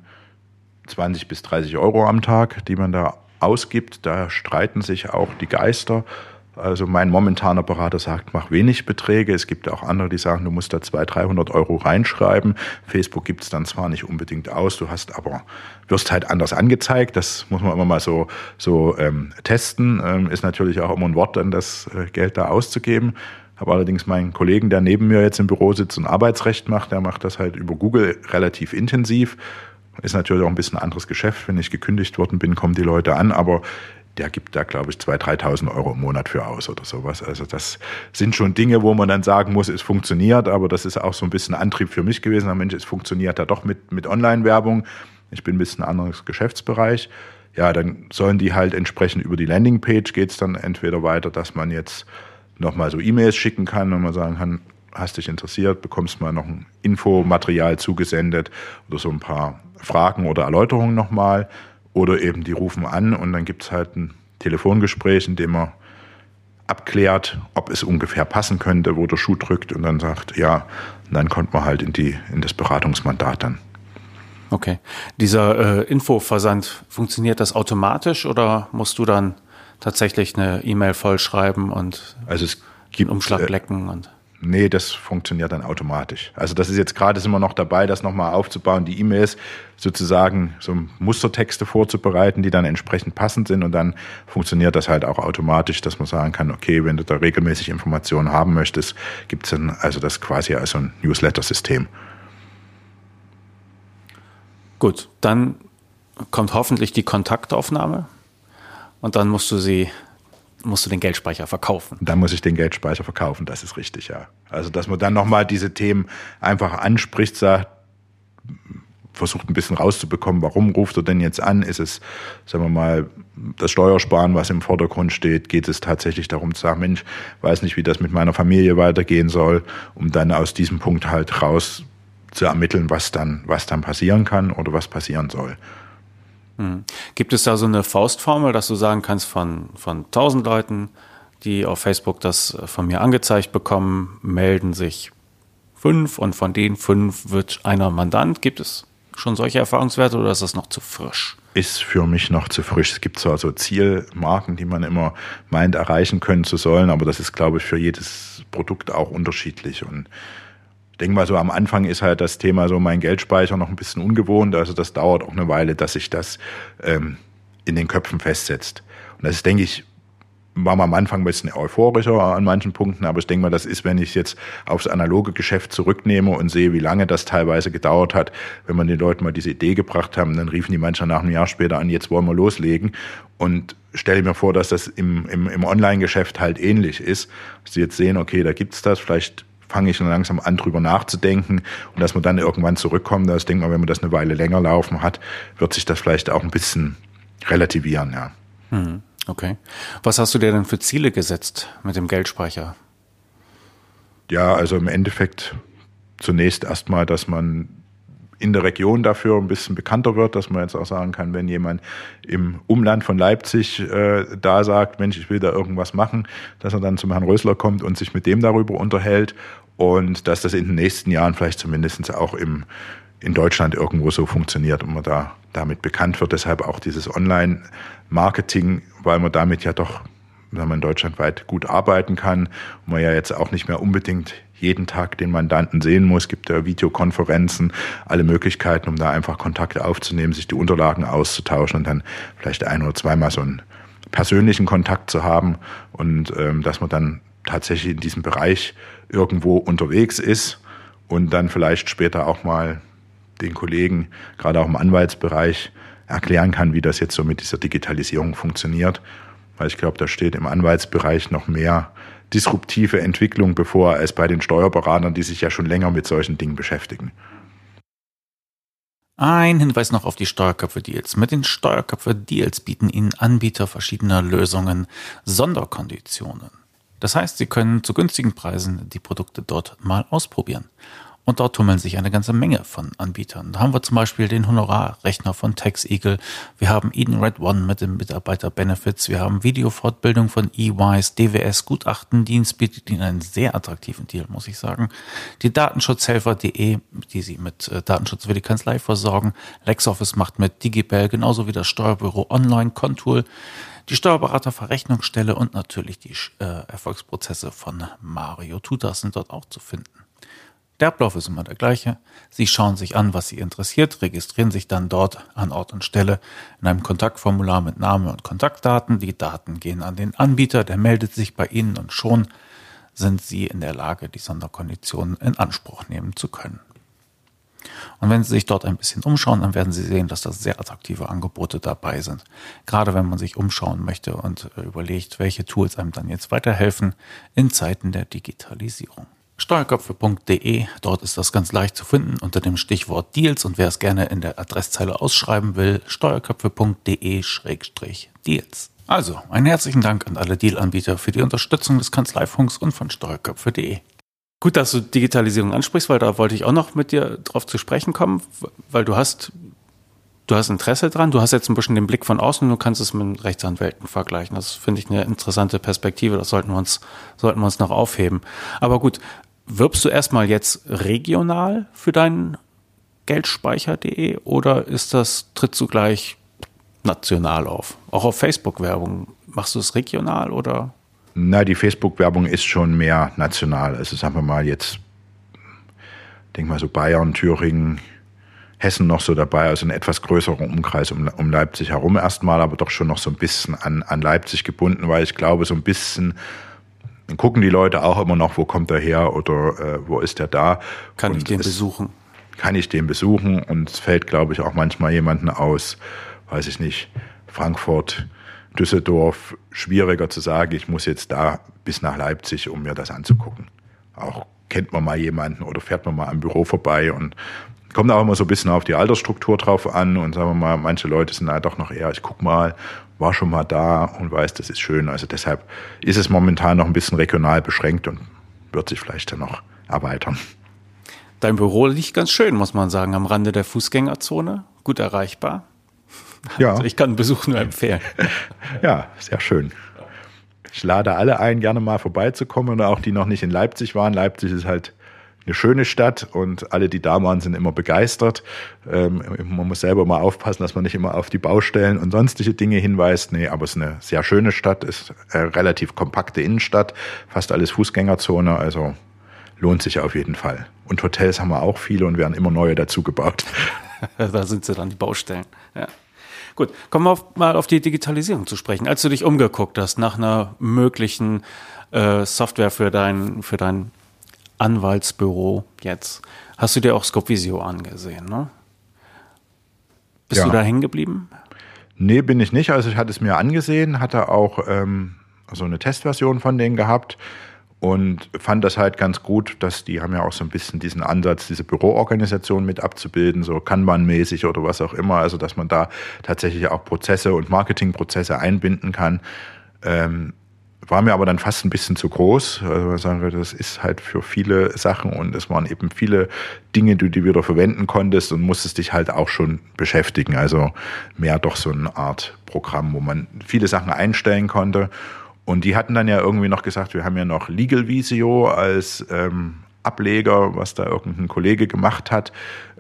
Speaker 2: 20 bis 30 Euro am Tag, die man da ausgibt. Da streiten sich auch die Geister. Also mein momentaner Berater sagt, mach wenig Beträge. Es gibt auch andere, die sagen, du musst da 200, 300 Euro reinschreiben. Facebook gibt es dann zwar nicht unbedingt aus, du hast aber, wirst halt anders angezeigt. Das muss man immer mal so, so ähm, testen. Ähm, ist natürlich auch immer ein Wort, dann das äh, Geld da auszugeben. Habe allerdings meinen Kollegen, der neben mir jetzt im Büro sitzt und Arbeitsrecht macht, der macht das halt über Google relativ intensiv. Ist natürlich auch ein bisschen anderes Geschäft. Wenn ich gekündigt worden bin, kommen die Leute an. Aber der gibt da, glaube ich, 2.000, 3.000 Euro im Monat für aus oder sowas. Also das sind schon Dinge, wo man dann sagen muss, es funktioniert, aber das ist auch so ein bisschen Antrieb für mich gewesen. Na Mensch, es funktioniert ja doch mit, mit Online-Werbung. Ich bin ein bisschen anderes Geschäftsbereich. Ja, dann sollen die halt entsprechend über die Landingpage geht es dann entweder weiter, dass man jetzt nochmal so E-Mails schicken kann und man sagen kann, hast dich interessiert, bekommst mal noch ein Infomaterial zugesendet oder so ein paar Fragen oder Erläuterungen nochmal. Oder eben die rufen an und dann gibt es halt ein Telefongespräch, in dem man abklärt, ob es ungefähr passen könnte, wo der Schuh drückt und dann sagt, ja, dann kommt man halt in, die, in das Beratungsmandat dann.
Speaker 1: Okay. Dieser äh, Infoversand, funktioniert das automatisch oder musst du dann tatsächlich eine E-Mail vollschreiben und
Speaker 2: also es gibt,
Speaker 1: Umschlag lecken und
Speaker 2: Nee, das funktioniert dann automatisch. Also das ist jetzt gerade, sind wir noch dabei, das nochmal aufzubauen, die E-Mails sozusagen so Mustertexte vorzubereiten, die dann entsprechend passend sind und dann funktioniert das halt auch automatisch, dass man sagen kann, okay, wenn du da regelmäßig Informationen haben möchtest, gibt es dann also das quasi als so ein Newsletter-System.
Speaker 1: Gut, dann kommt hoffentlich die Kontaktaufnahme und dann musst du sie musst du den Geldspeicher verkaufen.
Speaker 2: Dann muss ich den Geldspeicher verkaufen, das ist richtig, ja. Also, dass man dann nochmal diese Themen einfach anspricht, sagt, versucht ein bisschen rauszubekommen, warum ruft er denn jetzt an? Ist es, sagen wir mal, das Steuersparen, was im Vordergrund steht? Geht es tatsächlich darum zu sagen, Mensch, weiß nicht, wie das mit meiner Familie weitergehen soll, um dann aus diesem Punkt halt raus zu ermitteln, was dann, was dann passieren kann oder was passieren soll.
Speaker 1: Hm. Gibt es da so eine Faustformel, dass du sagen kannst, von, von 1000 Leuten, die auf Facebook das von mir angezeigt bekommen, melden sich fünf und von den fünf wird einer Mandant? Gibt es schon solche Erfahrungswerte oder ist das noch zu frisch?
Speaker 2: Ist für mich noch zu frisch. Es gibt zwar so Zielmarken, die man immer meint, erreichen können zu sollen, aber das ist, glaube ich, für jedes Produkt auch unterschiedlich. Und denke mal so, am Anfang ist halt das Thema so mein Geldspeicher noch ein bisschen ungewohnt. Also das dauert auch eine Weile, dass sich das ähm, in den Köpfen festsetzt. Und das ist, denke ich, war man am Anfang ein bisschen euphorischer an manchen Punkten, aber ich denke mal, das ist, wenn ich jetzt aufs analoge Geschäft zurücknehme und sehe, wie lange das teilweise gedauert hat, wenn man den Leuten mal diese Idee gebracht haben, dann riefen die manchmal nach einem Jahr später an, jetzt wollen wir loslegen und stelle mir vor, dass das im, im, im Online-Geschäft halt ähnlich ist, sie jetzt sehen, okay, da gibt's das, vielleicht fange ich schon langsam an, drüber nachzudenken und dass man dann irgendwann zurückkommt, das denke mal, wenn man das eine Weile länger laufen hat, wird sich das vielleicht auch ein bisschen relativieren, ja.
Speaker 1: Mhm. Okay. Was hast du dir denn für Ziele gesetzt mit dem Geldspeicher?
Speaker 2: Ja, also im Endeffekt zunächst erstmal, dass man in der Region dafür ein bisschen bekannter wird, dass man jetzt auch sagen kann, wenn jemand im Umland von Leipzig äh, da sagt, Mensch, ich will da irgendwas machen, dass er dann zum Herrn Rösler kommt und sich mit dem darüber unterhält und dass das in den nächsten Jahren vielleicht zumindest auch im, in Deutschland irgendwo so funktioniert und man da damit bekannt wird. Deshalb auch dieses Online-Marketing, weil man damit ja doch, wenn man deutschlandweit gut arbeiten kann und man ja jetzt auch nicht mehr unbedingt jeden Tag den Mandanten sehen muss. Gibt ja Videokonferenzen, alle Möglichkeiten, um da einfach Kontakte aufzunehmen, sich die Unterlagen auszutauschen und dann vielleicht ein oder zweimal so einen persönlichen Kontakt zu haben und ähm, dass man dann tatsächlich in diesem Bereich irgendwo unterwegs ist und dann vielleicht später auch mal den Kollegen, gerade auch im Anwaltsbereich, erklären kann, wie das jetzt so mit dieser Digitalisierung funktioniert. Weil ich glaube, da steht im Anwaltsbereich noch mehr disruptive Entwicklung bevor als bei den Steuerberatern, die sich ja schon länger mit solchen Dingen beschäftigen.
Speaker 1: Ein Hinweis noch auf die Steuerköpfe-Deals. Mit den Steuerköpfe-Deals bieten Ihnen Anbieter verschiedener Lösungen Sonderkonditionen. Das heißt, Sie können zu günstigen Preisen die Produkte dort mal ausprobieren. Und dort tummeln sich eine ganze Menge von Anbietern. Da haben wir zum Beispiel den Honorarrechner von TaxEagle. Wir haben Eden Red One mit den Mitarbeiter-Benefits. Wir haben Videofortbildung von EYs. DWS Gutachtendienst bietet Ihnen einen sehr attraktiven Deal, muss ich sagen. Die Datenschutzhelfer.de, die Sie mit äh, Datenschutz für die Kanzlei versorgen. LexOffice macht mit Digibel genauso wie das Steuerbüro Online Contour die Steuerberaterverrechnungsstelle und natürlich die äh, Erfolgsprozesse von Mario Tutas sind dort auch zu finden. Der Ablauf ist immer der gleiche. Sie schauen sich an, was Sie interessiert, registrieren sich dann dort an Ort und Stelle in einem Kontaktformular mit Name und Kontaktdaten. Die Daten gehen an den Anbieter, der meldet sich bei Ihnen und schon sind Sie in der Lage, die Sonderkonditionen in Anspruch nehmen zu können. Und wenn Sie sich dort ein bisschen umschauen, dann werden Sie sehen, dass da sehr attraktive Angebote dabei sind. Gerade wenn man sich umschauen möchte und äh, überlegt, welche Tools einem dann jetzt weiterhelfen in Zeiten der Digitalisierung steuerköpfe.de. Dort ist das ganz leicht zu finden unter dem Stichwort Deals und wer es gerne in der Adresszeile ausschreiben will, steuerköpfe.de-deals. Also, einen herzlichen Dank an alle Dealanbieter für die Unterstützung des Kanzleifunks und von steuerköpfe.de. Gut, dass du Digitalisierung ansprichst, weil da wollte ich auch noch mit dir drauf zu sprechen kommen, weil du hast du hast Interesse dran, du hast jetzt ein bisschen den Blick von außen, du kannst es mit Rechtsanwälten vergleichen. Das finde ich eine interessante Perspektive, das sollten wir uns, sollten wir uns noch aufheben. Aber gut, Wirbst du erstmal jetzt regional für deinen Geldspeicher.de oder ist das, tritt du gleich national auf? Auch auf Facebook-Werbung. Machst du es regional oder?
Speaker 2: Na, die Facebook-Werbung ist schon mehr national. Also sagen wir mal jetzt, denk mal so Bayern, Thüringen, Hessen noch so dabei, also ein etwas größerer Umkreis um, um Leipzig herum erstmal, aber doch schon noch so ein bisschen an, an Leipzig gebunden, weil ich glaube, so ein bisschen dann gucken die Leute auch immer noch, wo kommt er her oder äh, wo ist er da.
Speaker 1: Kann und ich den besuchen?
Speaker 2: Kann ich den besuchen und es fällt, glaube ich, auch manchmal jemanden aus, weiß ich nicht, Frankfurt, Düsseldorf, schwieriger zu sagen, ich muss jetzt da bis nach Leipzig, um mir das anzugucken. Auch kennt man mal jemanden oder fährt man mal am Büro vorbei und kommt auch immer so ein bisschen auf die Altersstruktur drauf an und sagen wir mal, manche Leute sind halt doch noch eher, ich guck mal, war schon mal da und weiß, das ist schön. Also deshalb ist es momentan noch ein bisschen regional beschränkt und wird sich vielleicht dann noch erweitern.
Speaker 1: Dein Büro liegt ganz schön, muss man sagen, am Rande der Fußgängerzone, gut erreichbar. Ja. Also ich kann einen Besuch nur empfehlen. [LAUGHS]
Speaker 2: ja, sehr schön. Ich lade alle ein, gerne mal vorbeizukommen oder auch die noch nicht in Leipzig waren. Leipzig ist halt eine schöne Stadt und alle, die da waren, sind immer begeistert. Ähm, man muss selber mal aufpassen, dass man nicht immer auf die Baustellen und sonstige Dinge hinweist. Nee, aber es ist eine sehr schöne Stadt, ist eine relativ kompakte Innenstadt, fast alles Fußgängerzone, also lohnt sich auf jeden Fall. Und Hotels haben wir auch viele und werden immer neue dazu gebaut. [LAUGHS]
Speaker 1: da sind sie dann die Baustellen. Ja. Gut, kommen wir auf, mal auf die Digitalisierung zu sprechen. Als du dich umgeguckt hast nach einer möglichen äh, Software für dein, für dein Anwaltsbüro jetzt. Hast du dir auch Scopevisio angesehen, ne? Bist ja. du da hängen geblieben?
Speaker 2: Nee, bin ich nicht. Also ich hatte es mir angesehen, hatte auch ähm, so eine Testversion von denen gehabt und fand das halt ganz gut, dass die haben ja auch so ein bisschen diesen Ansatz, diese Büroorganisation mit abzubilden, so Kanban-mäßig oder was auch immer, also dass man da tatsächlich auch Prozesse und Marketingprozesse einbinden kann. Ähm, war mir aber dann fast ein bisschen zu groß. Also sagen würde, das ist halt für viele Sachen und es waren eben viele Dinge, die du wieder verwenden konntest und musstest dich halt auch schon beschäftigen. Also mehr doch so eine Art Programm, wo man viele Sachen einstellen konnte. Und die hatten dann ja irgendwie noch gesagt, wir haben ja noch Legal Visio als ähm, Ableger, was da irgendein Kollege gemacht hat.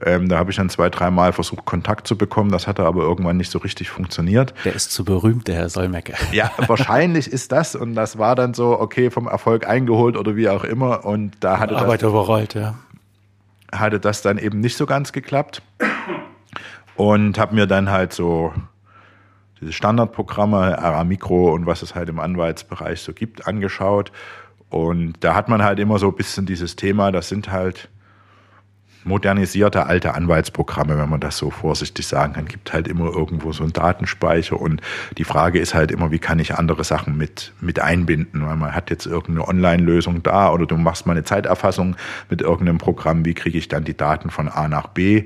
Speaker 2: Ähm, da habe ich dann zwei, dreimal versucht, Kontakt zu bekommen. Das hatte aber irgendwann nicht so richtig funktioniert.
Speaker 1: Der ist zu berühmt, der Herr Solmecke. [LAUGHS]
Speaker 2: Ja, wahrscheinlich ist das. Und das war dann so, okay, vom Erfolg eingeholt oder wie auch immer. Und da hatte
Speaker 1: Arbeit
Speaker 2: das,
Speaker 1: überrollt, ja.
Speaker 2: Hatte das dann eben nicht so ganz geklappt. Und habe mir dann halt so diese Standardprogramme, RA Mikro und was es halt im Anwaltsbereich so gibt, angeschaut und da hat man halt immer so ein bisschen dieses Thema, das sind halt modernisierte alte Anwaltsprogramme, wenn man das so vorsichtig sagen kann, gibt halt immer irgendwo so einen Datenspeicher und die Frage ist halt immer, wie kann ich andere Sachen mit, mit einbinden, weil man hat jetzt irgendeine Online-Lösung da oder du machst mal eine Zeiterfassung mit irgendeinem Programm, wie kriege ich dann die Daten von A nach B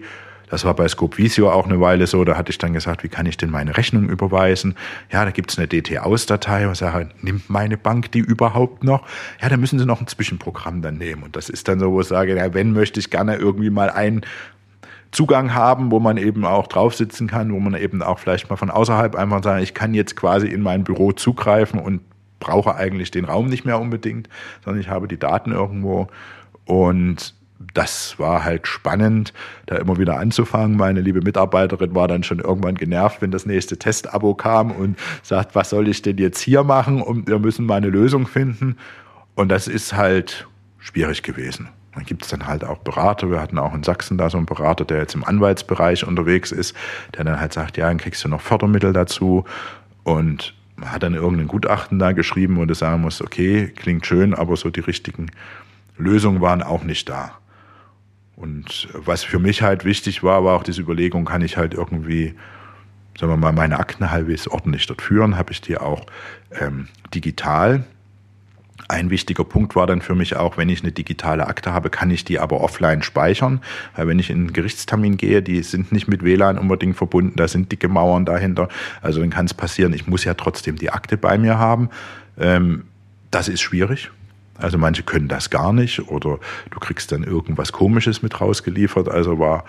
Speaker 2: das war bei Scope Visio auch eine Weile so. Da hatte ich dann gesagt, wie kann ich denn meine Rechnung überweisen? Ja, da gibt's eine DT-Aus-Datei. Und sage, nimmt meine Bank die überhaupt noch? Ja, da müssen sie noch ein Zwischenprogramm dann nehmen. Und das ist dann so, wo ich sage, ja, wenn möchte ich gerne irgendwie mal einen Zugang haben, wo man eben auch drauf sitzen kann, wo man eben auch vielleicht mal von außerhalb einfach sagen, ich kann jetzt quasi in mein Büro zugreifen und brauche eigentlich den Raum nicht mehr unbedingt, sondern ich habe die Daten irgendwo. Und das war halt spannend, da immer wieder anzufangen. Meine liebe Mitarbeiterin war dann schon irgendwann genervt, wenn das nächste Testabo kam und sagt, was soll ich denn jetzt hier machen? Und wir müssen mal eine Lösung finden. Und das ist halt schwierig gewesen. Dann gibt es dann halt auch Berater. Wir hatten auch in Sachsen da so einen Berater, der jetzt im Anwaltsbereich unterwegs ist, der dann halt sagt, ja, dann kriegst du noch Fördermittel dazu. Und hat dann irgendein Gutachten da geschrieben, wo du sagen musst, okay, klingt schön, aber so die richtigen Lösungen waren auch nicht da. Und was für mich halt wichtig war, war auch diese Überlegung, kann ich halt irgendwie, sagen wir mal, meine Akten halbwegs ordentlich dort führen, habe ich die auch ähm, digital. Ein wichtiger Punkt war dann für mich auch, wenn ich eine digitale Akte habe, kann ich die aber offline speichern. Weil wenn ich in einen Gerichtstermin gehe, die sind nicht mit WLAN unbedingt verbunden, da sind dicke Mauern dahinter. Also dann kann es passieren, ich muss ja trotzdem die Akte bei mir haben. Ähm, das ist schwierig. Also manche können das gar nicht oder du kriegst dann irgendwas Komisches mit rausgeliefert. Also war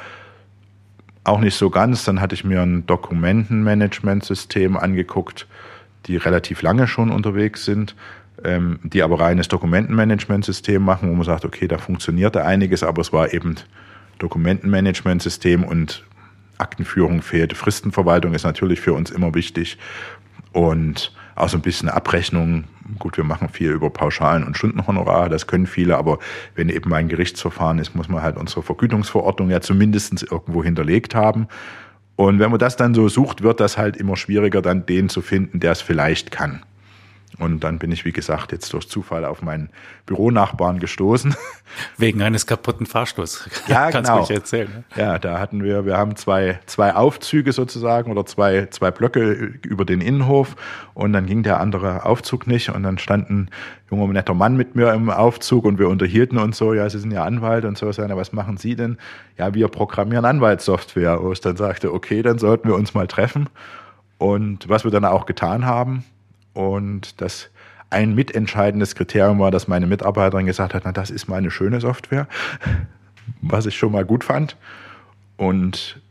Speaker 2: auch nicht so ganz. Dann hatte ich mir ein Dokumentenmanagementsystem angeguckt, die relativ lange schon unterwegs sind, ähm, die aber reines Dokumentenmanagementsystem machen, wo man sagt, okay, da funktionierte einiges, aber es war eben Dokumentenmanagementsystem und Aktenführung fehlt. Fristenverwaltung ist natürlich für uns immer wichtig und auch so ein bisschen Abrechnung. Gut, wir machen viel über Pauschalen und Stundenhonorare, das können viele, aber wenn eben ein Gerichtsverfahren ist, muss man halt unsere Vergütungsverordnung ja zumindest irgendwo hinterlegt haben. Und wenn man das dann so sucht, wird das halt immer schwieriger, dann den zu finden, der es vielleicht kann. Und dann bin ich, wie gesagt, jetzt durch Zufall auf meinen Büronachbarn gestoßen. [LAUGHS]
Speaker 1: Wegen eines kaputten Fahrstuhls. [LAUGHS]
Speaker 2: Ja, Kannst genau. du erzählen. Ne? Ja, da hatten wir, wir haben zwei, zwei Aufzüge sozusagen oder zwei, zwei Blöcke über den Innenhof und dann ging der andere Aufzug nicht und dann stand ein junger, netter Mann mit mir im Aufzug und wir unterhielten uns so, ja, Sie sind ja Anwalt und so, sagen, was machen Sie denn? Ja, wir programmieren Anwaltssoftware. Wo ich dann sagte, okay, dann sollten wir uns mal treffen. Und was wir dann auch getan haben, und das ein mitentscheidendes Kriterium war, dass meine Mitarbeiterin gesagt hat, na, das ist mal eine schöne Software, [LAUGHS] was ich schon mal gut fand. und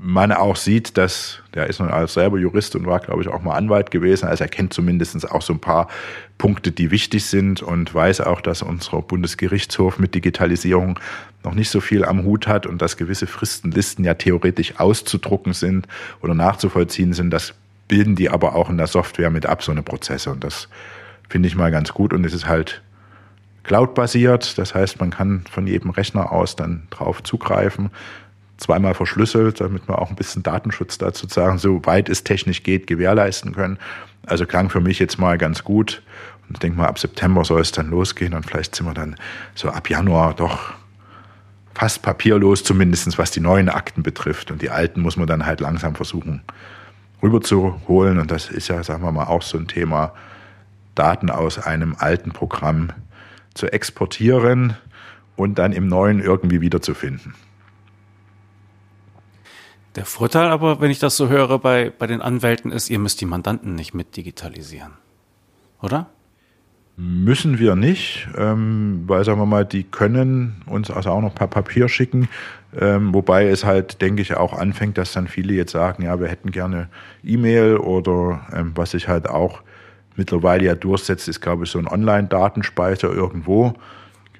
Speaker 2: man auch sieht, dass der ist nun als selber Jurist und war, glaube ich, auch mal Anwalt gewesen. Also er kennt zumindest auch so ein paar Punkte, die wichtig sind und weiß auch, dass unser Bundesgerichtshof mit Digitalisierung noch nicht so viel am Hut hat und dass gewisse Fristenlisten ja theoretisch auszudrucken sind oder nachzuvollziehen sind. Das bilden die aber auch in der Software mit ab, so eine Prozesse. Und das finde ich mal ganz gut. Und es ist halt cloud-basiert. Das heißt, man kann von jedem Rechner aus dann drauf zugreifen zweimal verschlüsselt, damit wir auch ein bisschen Datenschutz dazu sagen, so weit es technisch geht, gewährleisten können. Also klang für mich jetzt mal ganz gut. Und ich denke mal, ab September soll es dann losgehen und vielleicht sind wir dann so ab Januar doch fast papierlos, zumindest was die neuen Akten betrifft. Und die alten muss man dann halt langsam versuchen rüberzuholen. Und das ist ja, sagen wir mal, auch so ein Thema, Daten aus einem alten Programm zu exportieren und dann im neuen irgendwie wiederzufinden.
Speaker 1: Der Vorteil aber, wenn ich das so höre, bei, bei den Anwälten ist, ihr müsst die Mandanten nicht mit digitalisieren. Oder?
Speaker 2: Müssen wir nicht, ähm, weil sagen wir mal, die können uns also auch noch per Papier schicken. Ähm, wobei es halt, denke ich, auch anfängt, dass dann viele jetzt sagen, ja, wir hätten gerne E-Mail oder ähm, was sich halt auch mittlerweile ja durchsetzt, ist, glaube ich, so ein Online-Datenspeicher irgendwo.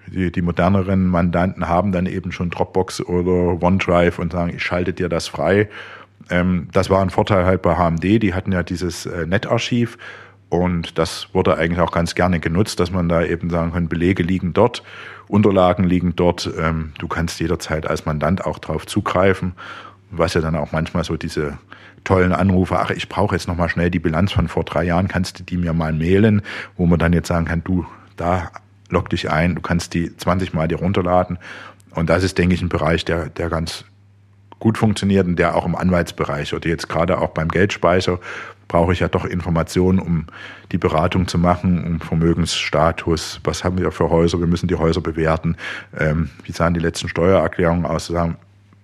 Speaker 2: Die, die moderneren Mandanten haben dann eben schon Dropbox oder OneDrive und sagen, ich schalte dir das frei. Ähm, das war ein Vorteil halt bei HMD, die hatten ja dieses äh, Netarchiv und das wurde eigentlich auch ganz gerne genutzt, dass man da eben sagen kann, Belege liegen dort, Unterlagen liegen dort, ähm, du kannst jederzeit als Mandant auch drauf zugreifen, was ja dann auch manchmal so diese tollen Anrufe, ach, ich brauche jetzt nochmal schnell die Bilanz von vor drei Jahren, kannst du die mir mal mailen, wo man dann jetzt sagen kann, du, da log dich ein, du kannst die 20 Mal dir runterladen. Und das ist, denke ich, ein Bereich, der, der ganz gut funktioniert und der auch im Anwaltsbereich oder jetzt gerade auch beim Geldspeicher brauche ich ja doch Informationen, um die Beratung zu machen, um Vermögensstatus, was haben wir für Häuser, wir müssen die Häuser bewerten, ähm, wie sahen die letzten Steuererklärungen aus, sagen,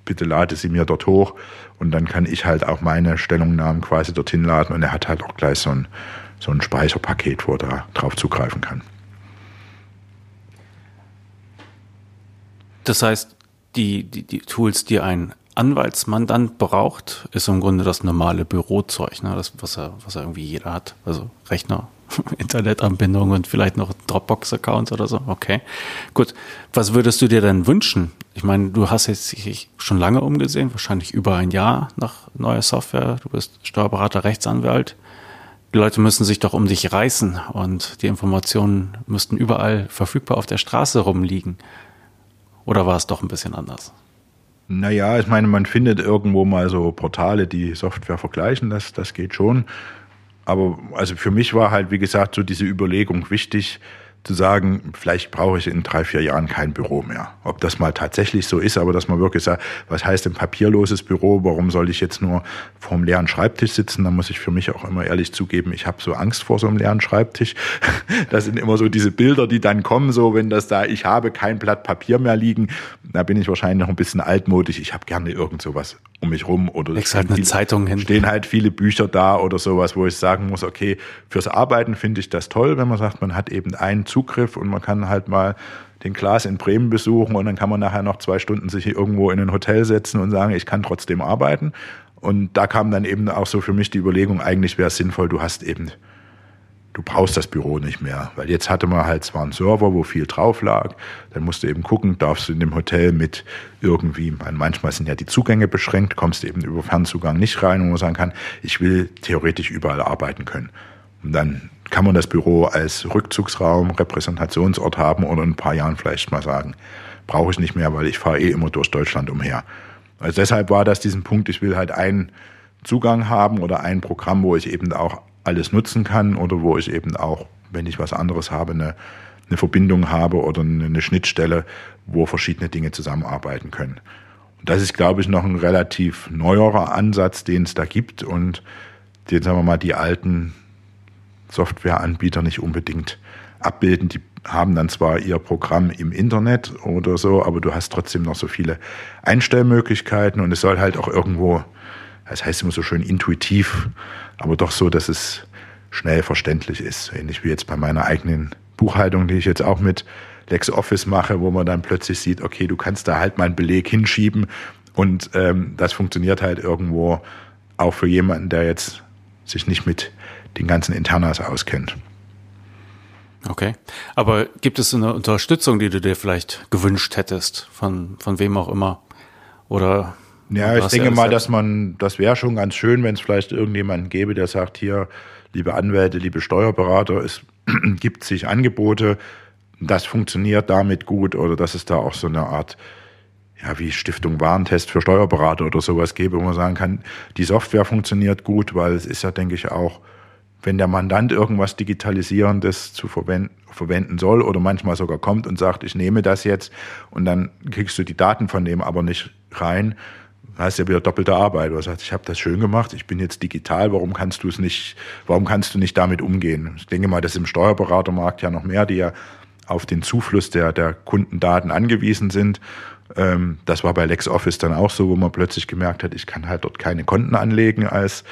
Speaker 2: bitte lade sie mir dort hoch und dann kann ich halt auch meine Stellungnahmen quasi dorthin laden und er hat halt auch gleich so ein, so ein Speicherpaket, wo er da drauf zugreifen kann.
Speaker 1: Das heißt, die, die, die Tools, die ein Anwaltsmandant braucht, ist im Grunde das normale Bürozeug, ne? das, was er, was er irgendwie jeder hat. Also Rechner, [LAUGHS] Internetanbindung und vielleicht noch Dropbox-Accounts oder so. Okay. Gut. Was würdest du dir denn wünschen? Ich meine, du hast jetzt schon lange umgesehen, wahrscheinlich über ein Jahr nach neuer Software. Du bist Steuerberater, Rechtsanwalt. Die Leute müssen sich doch um dich reißen und die Informationen müssten überall verfügbar auf der Straße rumliegen. Oder war es doch ein bisschen anders?
Speaker 2: Naja, ich meine, man findet irgendwo mal so Portale, die Software vergleichen, das, das geht schon. Aber also für mich war halt, wie gesagt, so diese Überlegung wichtig, zu sagen, vielleicht brauche ich in drei, vier Jahren kein Büro mehr. Ob das mal tatsächlich so ist, aber dass man wirklich sagt, was heißt ein papierloses Büro? Warum soll ich jetzt nur vorm leeren Schreibtisch sitzen? Da muss ich für mich auch immer ehrlich zugeben, ich habe so Angst vor so einem leeren Schreibtisch. [LAUGHS] Das sind immer so diese Bilder, die dann kommen, so wenn das da, ich habe kein Blatt Papier mehr liegen. Da bin ich wahrscheinlich noch ein bisschen altmodisch. Ich habe gerne irgend sowas um mich rum oder
Speaker 1: halt eine viele, Zeitung hin.
Speaker 2: stehen halt viele Bücher da oder sowas, wo ich sagen muss, okay, fürs Arbeiten finde ich das toll, wenn man sagt, man hat eben einen Zugriff und man kann halt mal den Glas in Bremen besuchen und dann kann man nachher noch zwei Stunden sich irgendwo in ein Hotel setzen und sagen, ich kann trotzdem arbeiten. Und da kam dann eben auch so für mich die Überlegung, eigentlich wäre es sinnvoll, du hast eben du brauchst das Büro nicht mehr. Weil jetzt hatte man halt zwar einen Server, wo viel drauf lag, dann musst du eben gucken, darfst du in dem Hotel mit irgendwie, manchmal sind ja die Zugänge beschränkt, kommst du eben über Fernzugang nicht rein, wo man sagen kann, ich will theoretisch überall arbeiten können. Und dann kann man das Büro als Rückzugsraum, Repräsentationsort haben oder in ein paar Jahren vielleicht mal sagen, brauche ich nicht mehr, weil ich fahre eh immer durch Deutschland umher. Also deshalb war das diesen Punkt, ich will halt einen Zugang haben oder ein Programm, wo ich eben auch alles nutzen kann oder wo ich eben auch, wenn ich was anderes habe, eine, eine Verbindung habe oder eine Schnittstelle, wo verschiedene Dinge zusammenarbeiten können. Und das ist, glaube ich, noch ein relativ neuerer Ansatz, den es da gibt und den, sagen wir mal, die alten Softwareanbieter nicht unbedingt abbilden. Die haben dann zwar ihr Programm im Internet oder so, aber du hast trotzdem noch so viele Einstellmöglichkeiten und es soll halt auch irgendwo das heißt immer so schön intuitiv, aber doch so, dass es schnell verständlich ist. Ähnlich wie jetzt bei meiner eigenen Buchhaltung, die ich jetzt auch mit LexOffice mache, wo man dann plötzlich sieht, okay, du kannst da halt mal einen Beleg hinschieben Und ähm, das funktioniert halt irgendwo auch für jemanden, der jetzt sich nicht mit den ganzen Internas auskennt.
Speaker 1: Okay. Aber gibt es eine Unterstützung, die du dir vielleicht gewünscht hättest, von, von wem auch immer? Oder
Speaker 2: ja, ich denke mal, dass man, das wäre schon ganz schön, wenn es vielleicht irgendjemanden gäbe, der sagt, hier, liebe Anwälte, liebe Steuerberater, es [CLEARS THROAT] gibt sich Angebote, das funktioniert damit gut oder dass es da auch so eine Art, ja, wie Stiftung Warentest für Steuerberater oder sowas gäbe, wo man sagen kann, die Software funktioniert gut, weil es ist ja, denke ich, auch, wenn der Mandant irgendwas Digitalisierendes zu verwenden, verwenden soll oder manchmal sogar kommt und sagt, ich nehme das jetzt und dann kriegst du die Daten von dem aber nicht rein, hast ja wieder doppelte Arbeit. Du sagst, ich habe das schön gemacht, ich bin jetzt digital, warum kannst du es nicht, warum kannst du nicht damit umgehen? Ich denke mal, das ist im Steuerberatermarkt ja noch mehr, die ja auf den Zufluss der, der Kundendaten angewiesen sind. Ähm, das war bei LexOffice dann auch so, wo man plötzlich gemerkt hat, ich kann halt dort keine Konten anlegen als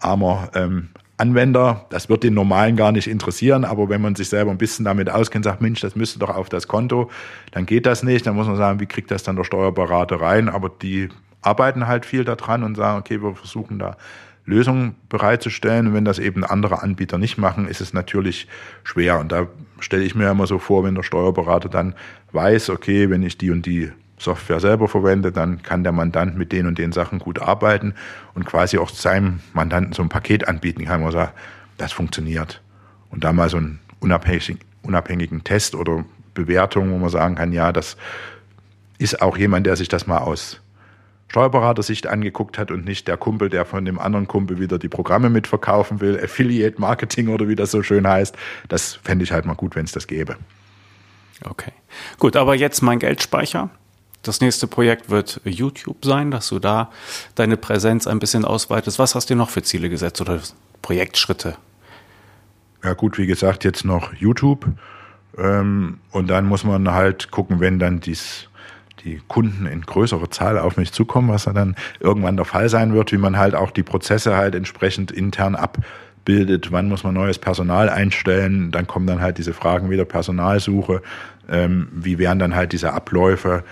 Speaker 2: armer ähm, Anwender. Das wird den Normalen gar nicht interessieren, aber wenn man sich selber ein bisschen damit auskennt, sagt, Mensch, das müsste doch auf das Konto, dann geht das nicht. Dann muss man sagen, wie kriegt das dann der Steuerberater rein? Aber die arbeiten halt viel daran und sagen, okay, wir versuchen da Lösungen bereitzustellen. Und wenn das eben andere Anbieter nicht machen, ist es natürlich schwer. Und da stelle ich mir immer so vor, wenn der Steuerberater dann weiß, okay, wenn ich die und die Software selber verwende, dann kann der Mandant mit den und den Sachen gut arbeiten und quasi auch seinem Mandanten so ein Paket anbieten kann, wo er sagt, das funktioniert. Und da mal so einen unabhängigen, unabhängigen Test oder Bewertung, wo man sagen kann, ja, das ist auch jemand, der sich das mal aus Steuerberatersicht angeguckt hat und nicht der Kumpel, der von dem anderen Kumpel wieder die Programme mitverkaufen will, Affiliate Marketing oder wie das so schön heißt. Das fände ich halt mal gut, wenn es das gäbe.
Speaker 1: Okay. Gut, aber jetzt mein Geldspeicher. Das nächste Projekt wird YouTube sein, dass du da deine Präsenz ein bisschen ausweitest. Was hast du noch für Ziele gesetzt oder Projektschritte?
Speaker 2: Ja gut, wie gesagt, jetzt noch YouTube. Ähm, und dann muss man halt gucken, wenn dann dies die Kunden in größerer Zahl auf mich zukommen, was dann irgendwann der Fall sein wird, wie man halt auch die Prozesse halt entsprechend intern abbildet, wann muss man neues Personal einstellen, dann kommen dann halt diese Fragen wieder Personalsuche, ähm, wie wären dann halt diese Abläufe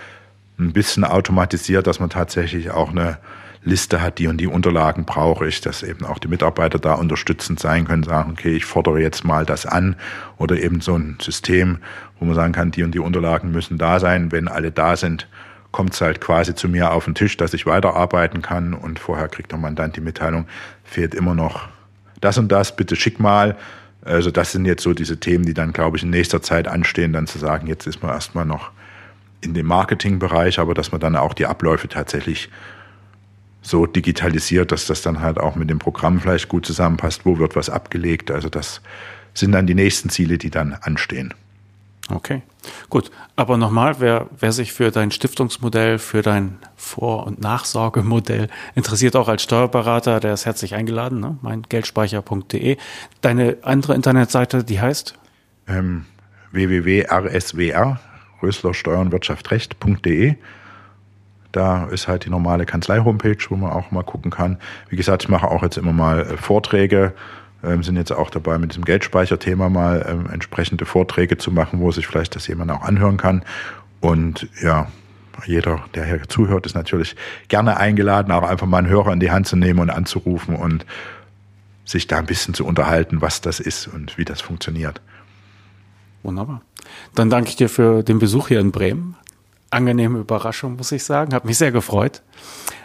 Speaker 2: ein bisschen automatisiert, dass man tatsächlich auch eine Liste hat, die und die Unterlagen brauche ich, dass eben auch die Mitarbeiter da unterstützend sein können, sagen, okay, ich fordere jetzt mal das an oder eben so ein System, wo man sagen kann, die und die Unterlagen müssen da sein. Wenn alle da sind, kommt es halt quasi zu mir auf den Tisch, dass ich weiterarbeiten kann und vorher kriegt der Mandant die Mitteilung, fehlt immer noch das und das, bitte schick mal. Also das sind jetzt so diese Themen, die dann, glaube ich, in nächster Zeit anstehen, dann zu sagen, jetzt ist man erstmal noch in dem Marketingbereich, aber dass man dann auch die Abläufe tatsächlich so digitalisiert, dass das dann halt auch mit dem Programm vielleicht gut zusammenpasst, wo wird was abgelegt. Also das sind dann die nächsten Ziele, die dann anstehen.
Speaker 1: Okay, gut. Aber nochmal, wer, wer sich für dein Stiftungsmodell, für dein Vor- und Nachsorgemodell interessiert, auch als Steuerberater, der ist herzlich eingeladen, ne? meingeldspeicher.de. Deine andere Internetseite, die heißt?
Speaker 2: Ähm, www.rswr, Rösler Steuern, Wirtschaft, Recht.de. Da ist halt die normale Kanzlei-Homepage, wo man auch mal gucken kann. Wie gesagt, ich mache auch jetzt immer mal äh, Vorträge, ähm, sind jetzt auch dabei, mit diesem Geldspeicherthema mal ähm, entsprechende Vorträge zu machen, wo sich vielleicht das jemand auch anhören kann. Und ja, jeder, der hier zuhört, ist natürlich gerne eingeladen, auch einfach mal einen Hörer in die Hand zu nehmen und anzurufen und sich da ein bisschen zu unterhalten, was das ist und wie das funktioniert.
Speaker 1: Wunderbar. Dann danke ich dir für den Besuch hier in Bremen angenehme Überraschung, muss ich sagen. Hat mich sehr gefreut.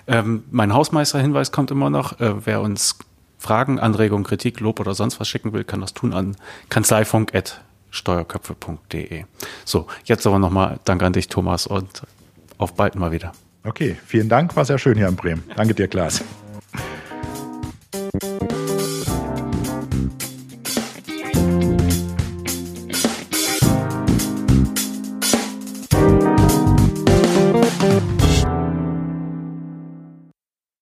Speaker 1: Ähm, mein Hausmeister-Hinweis kommt immer noch. Äh, wer uns Fragen, Anregungen, Kritik, Lob oder sonst was schicken will, kann das tun an kanzleifunk.steuerköpfe.de. So, jetzt aber nochmal Dank an dich, Thomas, und auf bald mal wieder.
Speaker 2: Okay, vielen Dank. War sehr schön hier in Bremen. Danke dir, Klaas.